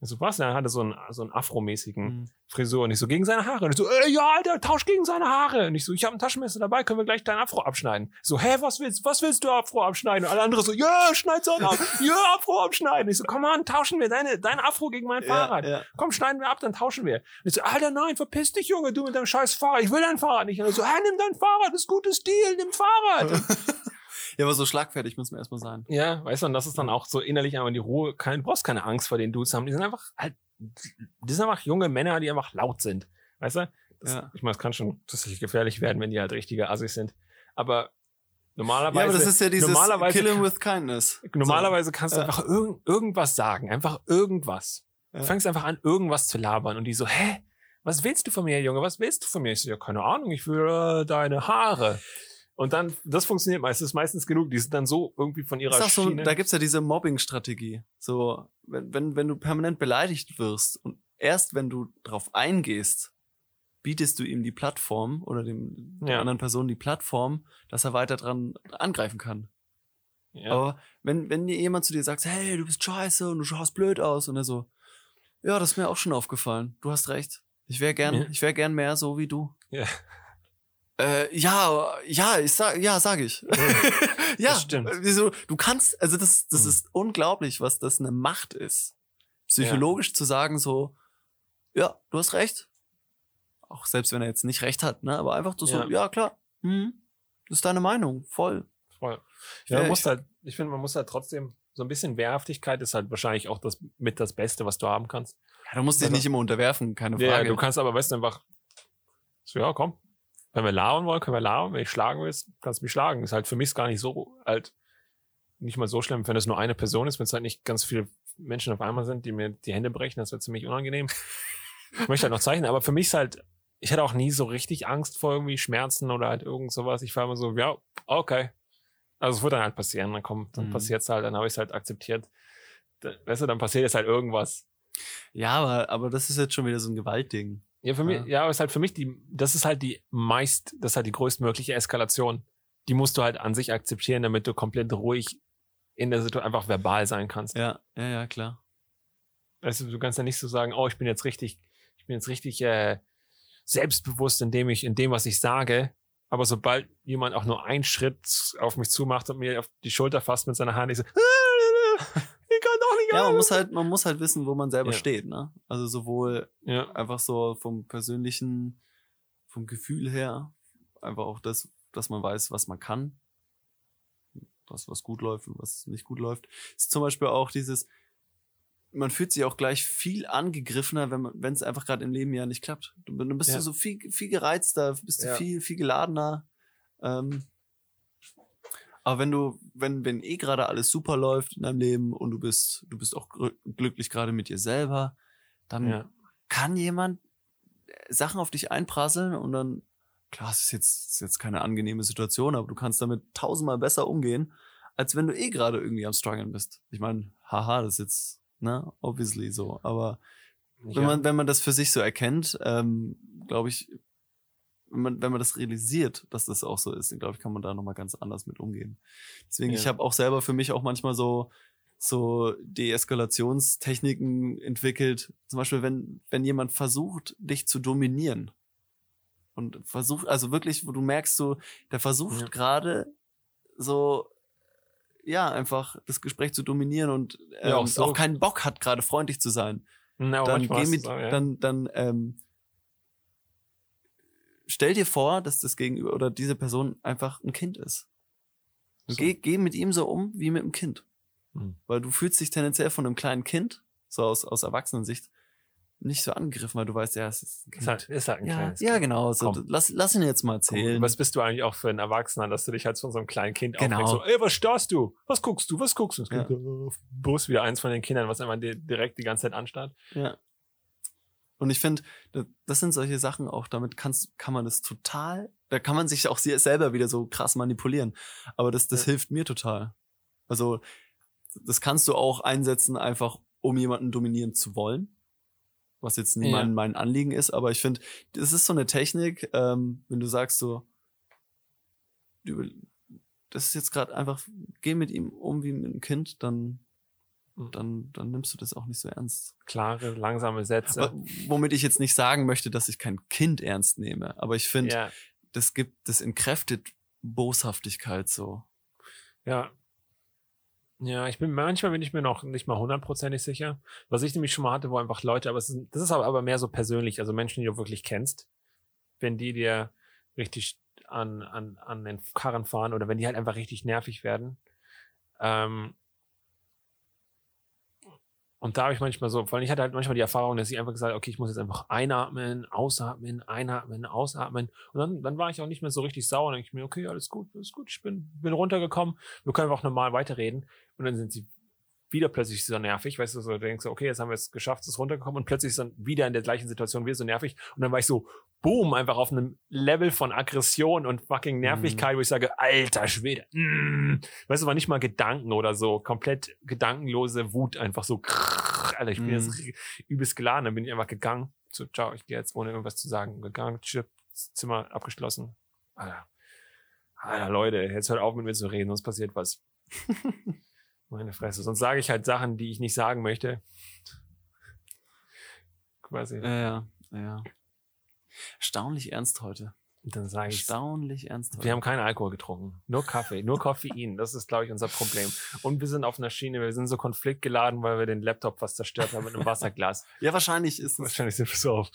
S2: Ich so, was? Er hatte so einen, so einen afromäßigen mhm. Frisur. Und ich so, gegen seine Haare. Und ich so, äh, ja, Alter, tausch gegen seine Haare. Und ich so, ich habe ein Taschenmesser dabei, können wir gleich dein Afro abschneiden. Ich so, hä, was willst, was willst du Afro abschneiden? Und alle anderen so, ja, schneid so ab, [LAUGHS] ja, Afro abschneiden. Und ich so, komm an, tauschen wir deine, dein Afro gegen mein Fahrrad. Ja, ja. Komm, schneiden wir ab, dann tauschen wir. Und ich so, Alter, nein, verpiss dich, Junge, du mit deinem scheiß Fahrrad. Ich will dein Fahrrad nicht. Und er so, hä, nimm dein Fahrrad, das ist gutes Stil, nimm Fahrrad. [LAUGHS] [LAUGHS]
S1: Ja, aber so schlagfertig muss man erstmal sein.
S2: Ja, weißt du, und das ist dann auch so innerlich einmal die Ruhe. Kein, du brauchst keine Angst vor den Dudes haben. Die sind einfach halt, die sind einfach junge Männer, die einfach laut sind. Weißt du? Das, ja. Ich meine, es kann schon tatsächlich gefährlich werden, wenn die halt richtige Assis sind. Aber normalerweise. Ja, aber
S1: das ist ja dieses normalerweise Killing with Kindness.
S2: Normalerweise kannst du ja. einfach irg irgendwas sagen. Einfach irgendwas. Ja. Du fängst einfach an, irgendwas zu labern und die so, hä? Was willst du von mir, Junge? Was willst du von mir? Ich so, ja, keine Ahnung, ich will äh, deine Haare. Und dann, das funktioniert meistens, meistens genug. Die sind dann so irgendwie von ihrer
S1: ist so, Da gibt's ja diese Mobbing-Strategie. So, wenn, wenn, wenn du permanent beleidigt wirst und erst wenn du drauf eingehst, bietest du ihm die Plattform oder dem der anderen Person die Plattform, dass er weiter dran angreifen kann. Ja. Aber wenn, wenn dir jemand zu dir sagt, hey, du bist scheiße und du schaust blöd aus und er so, ja, das ist mir auch schon aufgefallen. Du hast recht. Ich wäre gern, ja. ich wäre gern mehr so wie du. Ja. Äh, ja, ja, ich sag, ja, sag ich. [LAUGHS] ja, das stimmt. Wieso? Du kannst, also das, das mhm. ist unglaublich, was das eine Macht ist. Psychologisch ja. zu sagen so, ja, du hast recht. Auch selbst wenn er jetzt nicht recht hat, ne, aber einfach so, ja, ja klar, hm, das ist deine Meinung, voll.
S2: Voll. Ja, man muss halt, ich finde, man muss halt trotzdem so ein bisschen Wehrhaftigkeit ist halt wahrscheinlich auch das mit das Beste, was du haben kannst.
S1: Ja, du musst dich also, nicht immer unterwerfen, keine Frage. Ja,
S2: du kannst aber, weißt du, einfach, so, ja, komm, wenn wir lauern wollen, können wir lauern. Wenn ich schlagen will, kannst du mich schlagen. Ist halt für mich gar nicht so halt nicht mal so schlimm, wenn es nur eine Person ist, wenn es halt nicht ganz viele Menschen auf einmal sind, die mir die Hände brechen, das wird ziemlich unangenehm. ich möchte halt noch zeichnen, aber für mich ist halt, ich hatte auch nie so richtig Angst vor irgendwie Schmerzen oder halt irgend sowas. Ich war immer so, ja, okay. Also es wird dann halt passieren, dann kommt, dann mhm. passiert's halt, dann habe ich es halt akzeptiert. weißt du, dann passiert jetzt halt irgendwas.
S1: Ja, aber, aber das ist jetzt schon wieder so ein Gewaltding.
S2: Ja, für mich,
S1: Ja.
S2: ja, aber ist halt für mich die, das ist halt die meist, das ist halt die größtmögliche Eskalation. Die musst du halt an sich akzeptieren, damit du komplett ruhig in der Situation einfach verbal sein kannst.
S1: Ja, ja, ja, klar.
S2: Weißt du, kannst ja nicht so sagen, oh, ich bin jetzt richtig, ich bin jetzt richtig äh, selbstbewusst in dem ich, in dem, was ich sage. Aber sobald jemand auch nur einen Schritt auf mich zumacht und mir auf die Schulter fasst mit seiner Hand, ich so, [LAUGHS] ich kann doch nicht
S1: Ja, man
S2: alles."
S1: muss halt, man muss halt wissen, wo man selber
S2: Ja.
S1: steht, ne? Also sowohl
S2: ja,
S1: einfach so vom persönlichen, vom Gefühl her, einfach auch das, dass man weiß, was man kann, was, was gut läuft und was nicht gut läuft. Ist zum Beispiel auch dieses, man fühlt sich auch gleich viel angegriffener, wenn es einfach gerade im Leben ja nicht klappt. Du, dann bist
S2: Ja.
S1: du so viel, viel gereizter, bist du
S2: Ja.
S1: viel, viel geladener. Ähm, aber wenn du, wenn, wenn eh gerade alles super läuft in deinem Leben und du bist, du bist auch glü- glücklich gerade mit dir selber, dann
S2: ja,
S1: kann jemand Sachen auf dich einprasseln und dann, klar, es ist jetzt, ist jetzt keine angenehme Situation, aber du kannst damit tausendmal besser umgehen, als wenn du eh gerade irgendwie am struggeln bist. Ich meine, haha, das ist jetzt, ne, obviously so, aber wenn
S2: ja.
S1: man, wenn man das für sich so erkennt, ähm, glaube ich, wenn man, wenn man das realisiert, dass das auch so ist, dann glaube ich, kann man da nochmal ganz anders mit umgehen. Deswegen,
S2: Ja.
S1: ich habe auch selber für mich auch manchmal so, so Deeskalationstechniken entwickelt. Zum Beispiel, wenn, wenn jemand versucht, dich zu dominieren. Und versucht, also wirklich, wo du merkst, so, der versucht
S2: Ja.
S1: gerade so, ja, einfach das Gespräch zu dominieren und ähm,
S2: Ja, auch
S1: auch,
S2: so.
S1: keinen Bock hat, gerade freundlich zu sein
S2: Na,
S1: dann geh mit,
S2: auch,
S1: dann, dann ähm, stell dir vor, dass das Gegenüber oder diese Person einfach ein Kind ist.
S2: So.
S1: geh, geh mit ihm so um wie mit einem Kind.
S2: Hm.
S1: Weil du fühlst dich tendenziell von einem kleinen Kind, so aus, aus Erwachsenensicht, nicht so angegriffen, weil du weißt, ja, es ist ein Kind.
S2: ist halt, ist halt ein
S1: ja,
S2: kleines
S1: ja, genau. So,
S2: Komm.
S1: lass, lass ihn jetzt mal
S2: Komm,
S1: erzählen.
S2: Was bist du eigentlich auch für ein Erwachsener, dass du dich halt von so einem kleinen Kind
S1: Genau.
S2: aufregst? So, ey, was starrst du? Was guckst du? Was guckst du?
S1: Ja.
S2: Äh, Bus wieder eins von den Kindern, was einmal di- direkt die ganze Zeit anstarrt.
S1: Ja. Und ich finde, da- das sind solche Sachen auch, damit kannst, kann man das total, da kann man sich auch selber wieder so krass manipulieren. Aber das, das
S2: Ja.
S1: hilft mir total. Also, das kannst du auch einsetzen, einfach um jemanden dominieren zu wollen. Was jetzt nie
S2: Ja.
S1: mein, mein Anliegen ist, aber ich finde, das ist so eine Technik, ähm, wenn du sagst so, du- das ist jetzt gerade einfach, geh mit ihm um wie mit einem Kind, dann. Dann, dann nimmst du das auch nicht so ernst.
S2: Klare, langsame Sätze.
S1: Wa- Womit ich jetzt nicht sagen möchte, dass ich kein Kind ernst nehme, aber ich finde,
S2: ja,
S1: das gibt, das entkräftet Boshaftigkeit so.
S2: ja. Ja, ich bin manchmal bin ich mir noch nicht mal hundertprozentig sicher. Was ich nämlich schon mal hatte, wo einfach Leute, aber ist, das ist aber, aber mehr so persönlich, also Menschen, die du wirklich kennst, wenn die dir richtig an, an, an den Karren fahren oder wenn die halt einfach richtig nervig werden. Ähm, und da habe ich manchmal so, weil ich hatte halt manchmal die Erfahrung, dass ich einfach gesagt okay, ich muss jetzt einfach einatmen, ausatmen, einatmen, ausatmen. Und dann, dann war ich auch nicht mehr so richtig sauer. Dann denke ich mir, okay, alles gut, alles gut, ich bin, bin runtergekommen, wir können auch normal weiterreden. Und dann sind sie wieder plötzlich so nervig, weißt du, so denkst du, okay, jetzt haben wir es geschafft, es ist runtergekommen und plötzlich ist dann wieder in der gleichen Situation wieder so nervig. Und dann war ich so, boom, einfach auf einem Level von Aggression und fucking Nervigkeit, wo ich sage, alter Schwede, mm. weißt du, war nicht mal Gedanken oder so, komplett gedankenlose Wut, einfach so, krrr, Alter, ich bin
S1: Mhm.
S2: jetzt übelst geladen, dann bin ich einfach gegangen, so, ciao, ich gehe jetzt ohne irgendwas zu sagen, gegangen, Chip, Zimmer abgeschlossen. Alter, Alter, Leute, jetzt hört auf mit mir zu reden, sonst passiert was. [LAUGHS] Meine Fresse. Sonst sage ich halt Sachen, die ich nicht sagen möchte. Quasi.
S1: Ja, ja, ja. Erstaunlich ernst heute.
S2: Und dann sage ich,
S1: Erstaunlich ernst heute.
S2: wir haben keinen Alkohol getrunken. Nur Kaffee, nur Koffein. Das ist, glaube ich, unser Problem. Und wir sind auf einer Schiene, wir sind so konfliktgeladen, weil wir den Laptop fast zerstört haben mit einem Wasserglas. [LAUGHS]
S1: ja, wahrscheinlich ist es.
S2: Wahrscheinlich sind wir so auf.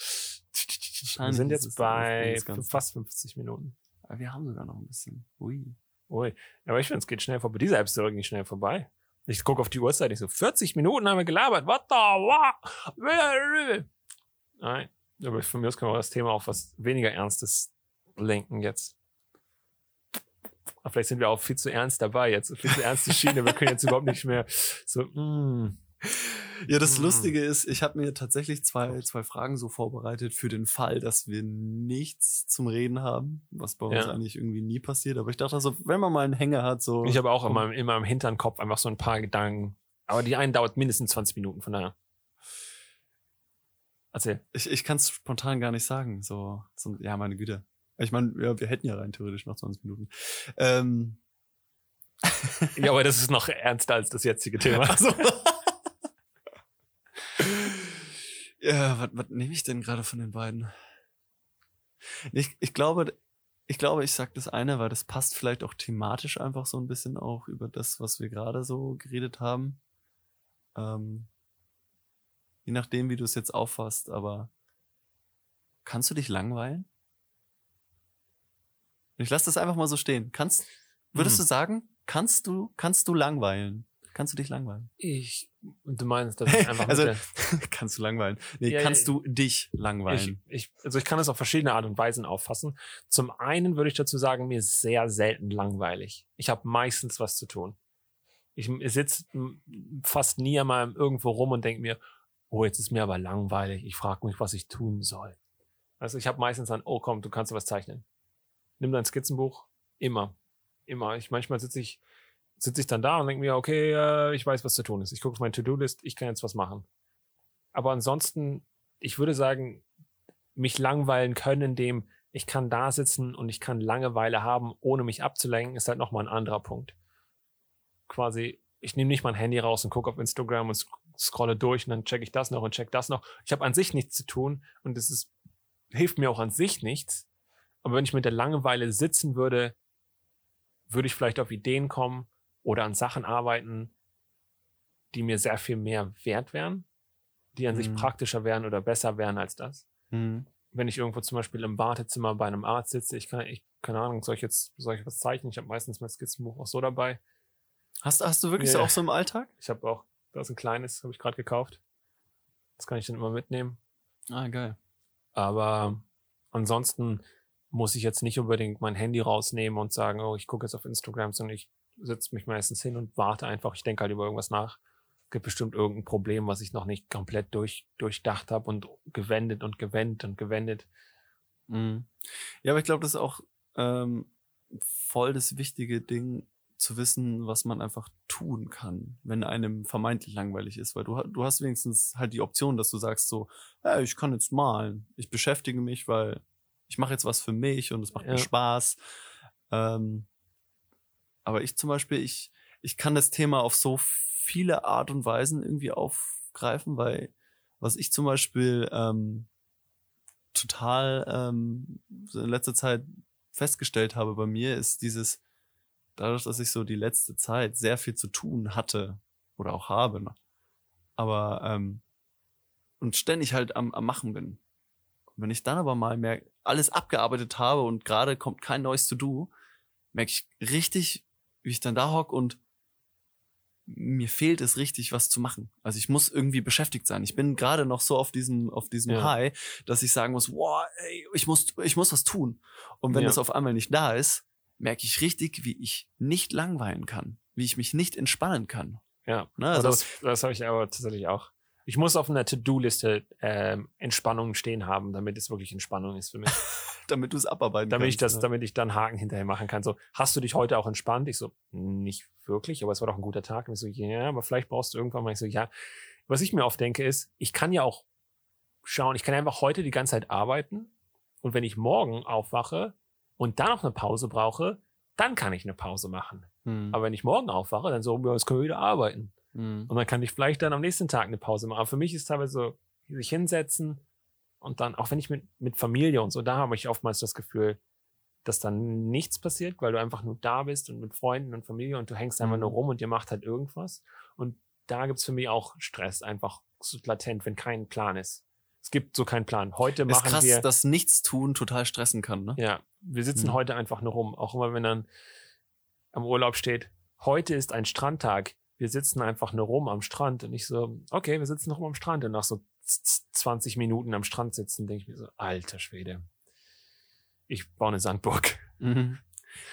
S2: Wir sind jetzt bei fast 50 Minuten.
S1: Aber wir haben sogar noch ein bisschen. Ui.
S2: Ui. Aber ich finde, es geht schnell vorbei. Diese App ist irgendwie schnell vorbei. Ich gucke auf die Uhrzeit, ich so, 40 Minuten haben wir gelabert. What the wow? Nein. Aber von mir aus können wir das Thema auf was weniger Ernstes lenken jetzt. Aber vielleicht sind wir auch viel zu ernst dabei jetzt. Viel zu ernste Schiene. Wir können jetzt überhaupt nicht mehr so, mm.
S1: Ja, das
S2: Mm.
S1: Lustige ist, ich habe mir tatsächlich zwei, zwei Fragen so vorbereitet für den Fall, dass wir nichts zum Reden haben, was bei uns
S2: Ja.
S1: eigentlich irgendwie nie passiert. Aber ich dachte so, wenn man mal einen Hänger hat, so.
S2: Ich habe auch in
S1: komm.
S2: meinem, in meinem Hinterkopf einfach so ein paar Gedanken. Aber die einen dauert mindestens 20 Minuten, von daher. Erzähl.
S1: Ich, ich kann es spontan gar nicht sagen. So, so, ja, meine Güte. Ich meine, ja, wir hätten ja rein theoretisch noch 20 Minuten. Ähm.
S2: Ja, aber das [LAUGHS] ist noch ernster als das jetzige Thema.
S1: Also. Ja, was, was nehme ich denn gerade von den beiden? Ich, ich glaube, ich glaube, ich sag das eine, weil das passt vielleicht auch thematisch einfach so ein bisschen auch über das, was wir gerade so geredet haben. Ähm, je nachdem, wie du es jetzt auffasst, aber kannst du dich langweilen? Ich lasse das einfach mal so stehen. Kannst, würdest
S2: Hm.
S1: du sagen, kannst du, kannst du langweilen? Kannst du dich langweilen?
S2: Ich, du meinst, dass [LAUGHS] ich einfach
S1: Also, [LAUGHS] kannst du langweilen? Nee,
S2: Ja,
S1: kannst
S2: ja.
S1: du dich
S2: der, ich,
S1: langweilen?
S2: ich, also ich kann es auf verschiedene Art und Weisen auffassen. Zum einen würde ich dazu sagen, mir ist sehr selten langweilig. Ich habe meistens was zu tun. Ich sitze fast nie einmal irgendwo rum und denke mir, oh, jetzt ist mir aber langweilig. Ich frage mich, was ich tun soll. Also ich habe meistens dann, oh komm, du kannst was zeichnen. Nimm dein Skizzenbuch. Immer. Immer. Ich, manchmal sitze ich, sitze ich dann da und denke mir, okay, äh, ich weiß, was zu tun ist. Ich gucke auf meine To-Do-List, ich kann jetzt was machen. Aber ansonsten, ich würde sagen, mich langweilen können, indem ich kann da sitzen und ich kann Langeweile haben, ohne mich abzulenken, ist halt nochmal ein anderer Punkt. Quasi, ich nehme nicht mein Handy raus und gucke auf Instagram und sc- scrolle durch und dann checke ich das noch und check das noch. Ich habe an sich nichts zu tun und es ist, hilft mir auch an sich nichts. Aber wenn ich mit der Langeweile sitzen würde, würde ich vielleicht auf Ideen kommen oder an Sachen arbeiten, die mir sehr viel mehr wert wären, die an sich
S1: Mhm.
S2: praktischer wären oder besser wären als das
S1: Hm.
S2: wenn ich irgendwo zum Beispiel im Wartezimmer bei einem Arzt sitze, ich kann, ich, keine Ahnung, soll ich jetzt, soll ich was zeichnen? Ich habe meistens mein Skizzenbuch auch so dabei.
S1: Hast, hast du wirklich so
S2: Ja.
S1: auch so im Alltag?
S2: Ich habe auch, da ist ein kleines, habe ich gerade gekauft. Das kann ich dann immer mitnehmen.
S1: Ah, geil.
S2: Aber ansonsten muss ich jetzt nicht unbedingt mein Handy rausnehmen und sagen, oh, ich gucke jetzt auf Instagram, sondern ich setze mich meistens hin und warte einfach. Ich denke halt über irgendwas nach. Es gibt bestimmt irgendein Problem, was ich noch nicht komplett durch, durchdacht habe und gewendet und gewendet und gewendet.
S1: Mhm. Ja, aber ich glaube, das ist auch ähm, voll das wichtige Ding, zu wissen, was man einfach tun kann, wenn einem vermeintlich langweilig ist, weil du, du hast wenigstens halt die Option, dass du sagst so, ja, ich kann jetzt malen, ich beschäftige mich, weil ich mache jetzt was für mich und es macht
S2: Ja.
S1: mir Spaß. Ähm, aber ich zum Beispiel, ich, ich kann das Thema auf so viele Art und Weisen irgendwie aufgreifen, weil was ich zum Beispiel ähm, total ähm, in letzter Zeit festgestellt habe bei mir, ist dieses, dadurch, dass ich so die letzte Zeit sehr viel zu tun hatte oder auch habe, ne? aber ähm, und ständig halt am, am Machen bin. Und wenn ich dann aber mal mehr alles abgearbeitet habe und gerade kommt kein neues To-Do, merke ich richtig, wie ich dann da hock und mir fehlt es richtig, was zu machen. Also ich muss irgendwie beschäftigt sein. Ich bin gerade noch so auf diesem, auf diesem
S2: Ja.
S1: High, dass ich sagen muss, wow, ey, ich muss, ich muss was tun. Und wenn
S2: Ja.
S1: das auf einmal nicht da ist, merke ich richtig, wie ich nicht langweilen kann, wie ich mich nicht entspannen kann.
S2: Ja,
S1: Ne?
S2: also das, das habe ich aber tatsächlich auch. Ich muss auf einer To-Do-Liste ähm, Entspannung stehen haben, damit es wirklich Entspannung ist für mich. [LAUGHS]
S1: damit du es abarbeiten
S2: damit ich
S1: kannst.
S2: das,
S1: ne?
S2: damit ich dann Haken hinterher machen kann. So, hast du dich heute auch entspannt? Ich so, nicht wirklich, aber es war doch ein guter Tag. Und ich so, ja, aber vielleicht brauchst du irgendwann mal. Ich so, ja. Was ich mir oft denke ist, ich kann ja auch schauen, ich kann einfach heute die ganze Zeit arbeiten und wenn ich morgen aufwache und dann noch eine Pause brauche, dann kann ich eine Pause machen.
S1: Hm.
S2: Aber wenn ich morgen aufwache, dann so, ja, jetzt können wir wieder arbeiten.
S1: Hm.
S2: Und dann kann ich vielleicht dann am nächsten Tag eine Pause machen. Aber für mich ist teilweise so, sich hinsetzen und dann, auch wenn ich mit, mit Familie und so, da habe ich oftmals das Gefühl, dass dann nichts passiert, weil du einfach nur da bist und mit Freunden und Familie und du hängst einfach
S1: Mhm.
S2: nur rum und ihr macht halt irgendwas. Und da gibt's für mich auch Stress, einfach so latent, wenn kein Plan ist. Es gibt so keinen Plan. Heute
S1: ist
S2: machen
S1: krass,
S2: wir.
S1: dass Nichtstun total stressen kann, ne?
S2: Ja, wir sitzen
S1: Mhm.
S2: heute einfach nur rum. Auch immer, wenn dann am Urlaub steht, heute ist ein Strandtag. Wir sitzen einfach nur rum am Strand. Und ich so, okay, wir sitzen rum am Strand. Und nach so z- z- 20 Minuten am Strand sitzen, denke ich mir so, alter Schwede. Ich baue eine Sandburg.
S1: Mhm.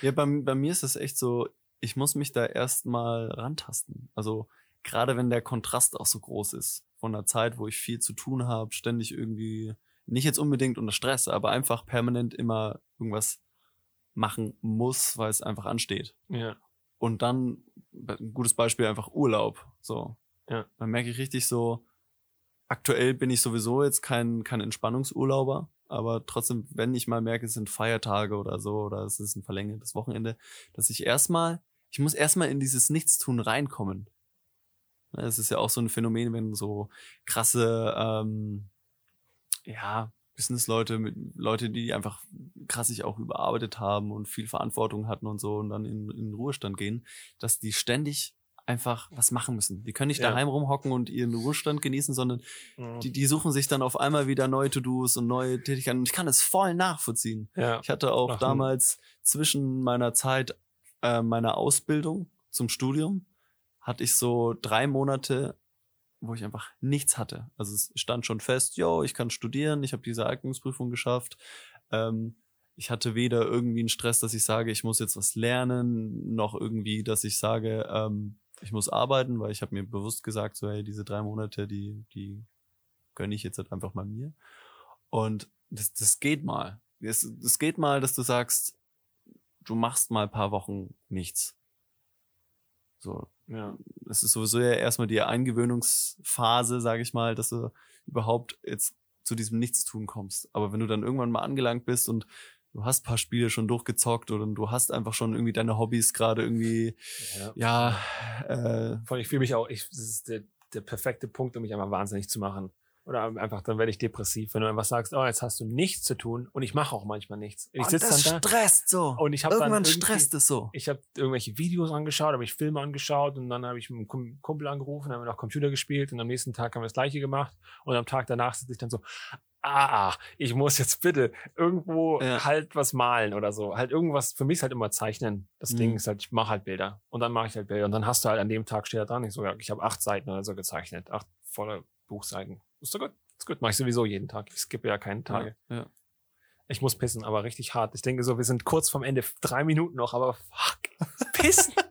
S1: Ja, bei, bei mir ist es echt so, ich muss mich da erstmal rantasten. Also gerade wenn der Kontrast auch so groß ist von einer Zeit, wo ich viel zu tun habe, ständig irgendwie, nicht jetzt unbedingt unter Stress, aber einfach permanent immer irgendwas machen muss, weil es einfach ansteht.
S2: Ja.
S1: Und dann, ein gutes Beispiel, einfach Urlaub. So.
S2: Ja.
S1: Dann merke ich richtig so, aktuell bin ich sowieso jetzt kein, kein Entspannungsurlauber, aber trotzdem, wenn ich mal merke, es sind Feiertage oder so, oder es ist ein verlängertes Wochenende, dass ich erstmal, ich muss erstmal in dieses Nichtstun reinkommen. Es ist ja auch so ein Phänomen, wenn so krasse, ähm, ja, Businessleute, mit Leute, die einfach krass sich auch überarbeitet haben und viel Verantwortung hatten und so und dann in, in den Ruhestand gehen, dass die ständig einfach was machen müssen. Die können nicht
S2: Ja.
S1: daheim rumhocken und ihren Ruhestand genießen, sondern
S2: Mhm.
S1: die, die suchen sich dann auf einmal wieder neue To-Dos und neue Tätigkeiten. Und ich kann es voll nachvollziehen.
S2: ja.
S1: Ich hatte auch
S2: Machen.
S1: damals zwischen meiner Zeit äh, meiner Ausbildung zum Studium, hatte ich so drei Monate, wo ich einfach nichts hatte. Also es stand schon fest, yo, ich kann studieren, ich habe diese Eignungsprüfung geschafft. Ähm, ich hatte weder irgendwie einen Stress, dass ich sage, ich muss jetzt was lernen, noch irgendwie, dass ich sage, ähm, ich muss arbeiten, weil ich habe mir bewusst gesagt, so hey, diese drei Monate, die, die gönne ich jetzt halt einfach mal mir. Und das, das geht mal. Es, es geht mal, dass du sagst, du machst mal ein paar Wochen nichts. So,
S2: ja.
S1: es ist sowieso ja erstmal die Eingewöhnungsphase, sage ich mal, dass du überhaupt jetzt zu diesem Nichtstun kommst. Aber wenn du dann irgendwann mal angelangt bist und du hast ein paar Spiele schon durchgezockt oder du hast einfach schon irgendwie deine Hobbys gerade irgendwie,
S2: ja.
S1: ja, äh,
S2: Vor allem, ich fühle mich auch, ich, das ist der, der perfekte Punkt, um mich einfach wahnsinnig zu machen. Oder einfach, dann werde ich depressiv, wenn du einfach sagst, oh, jetzt hast du nichts zu tun und ich mache auch manchmal nichts. Ich
S1: und
S2: sitze
S1: das
S2: dann da
S1: stresst so.
S2: und ich habe dann
S1: Irgendwann
S2: irgendwie-
S1: stresst es so.
S2: ich habe irgendwelche Videos angeschaut, habe ich Filme angeschaut und dann habe ich mit einem Kum- Kumpel angerufen, haben wir noch Computer gespielt und am nächsten Tag haben wir das gleiche gemacht und am Tag danach sitze ich dann so, ah, ich muss jetzt bitte irgendwo
S1: Ja.
S2: halt was malen oder so. Halt irgendwas, für mich ist halt immer zeichnen. Das
S1: Mhm.
S2: Ding ist halt, ich mache halt Bilder und dann mache ich halt Bilder und dann hast du halt an dem Tag steht da dran, ich so, ja, ich habe acht Seiten oder so gezeichnet, acht volle Buchseiten. Ist doch gut, ist gut, mache ich sowieso jeden Tag. Ich skippe ja keine Tage.
S1: Ja, ja.
S2: Ich muss pissen, aber richtig hart. Ich denke so, wir sind kurz vorm Ende, drei Minuten noch, aber fuck, pissen. [LAUGHS]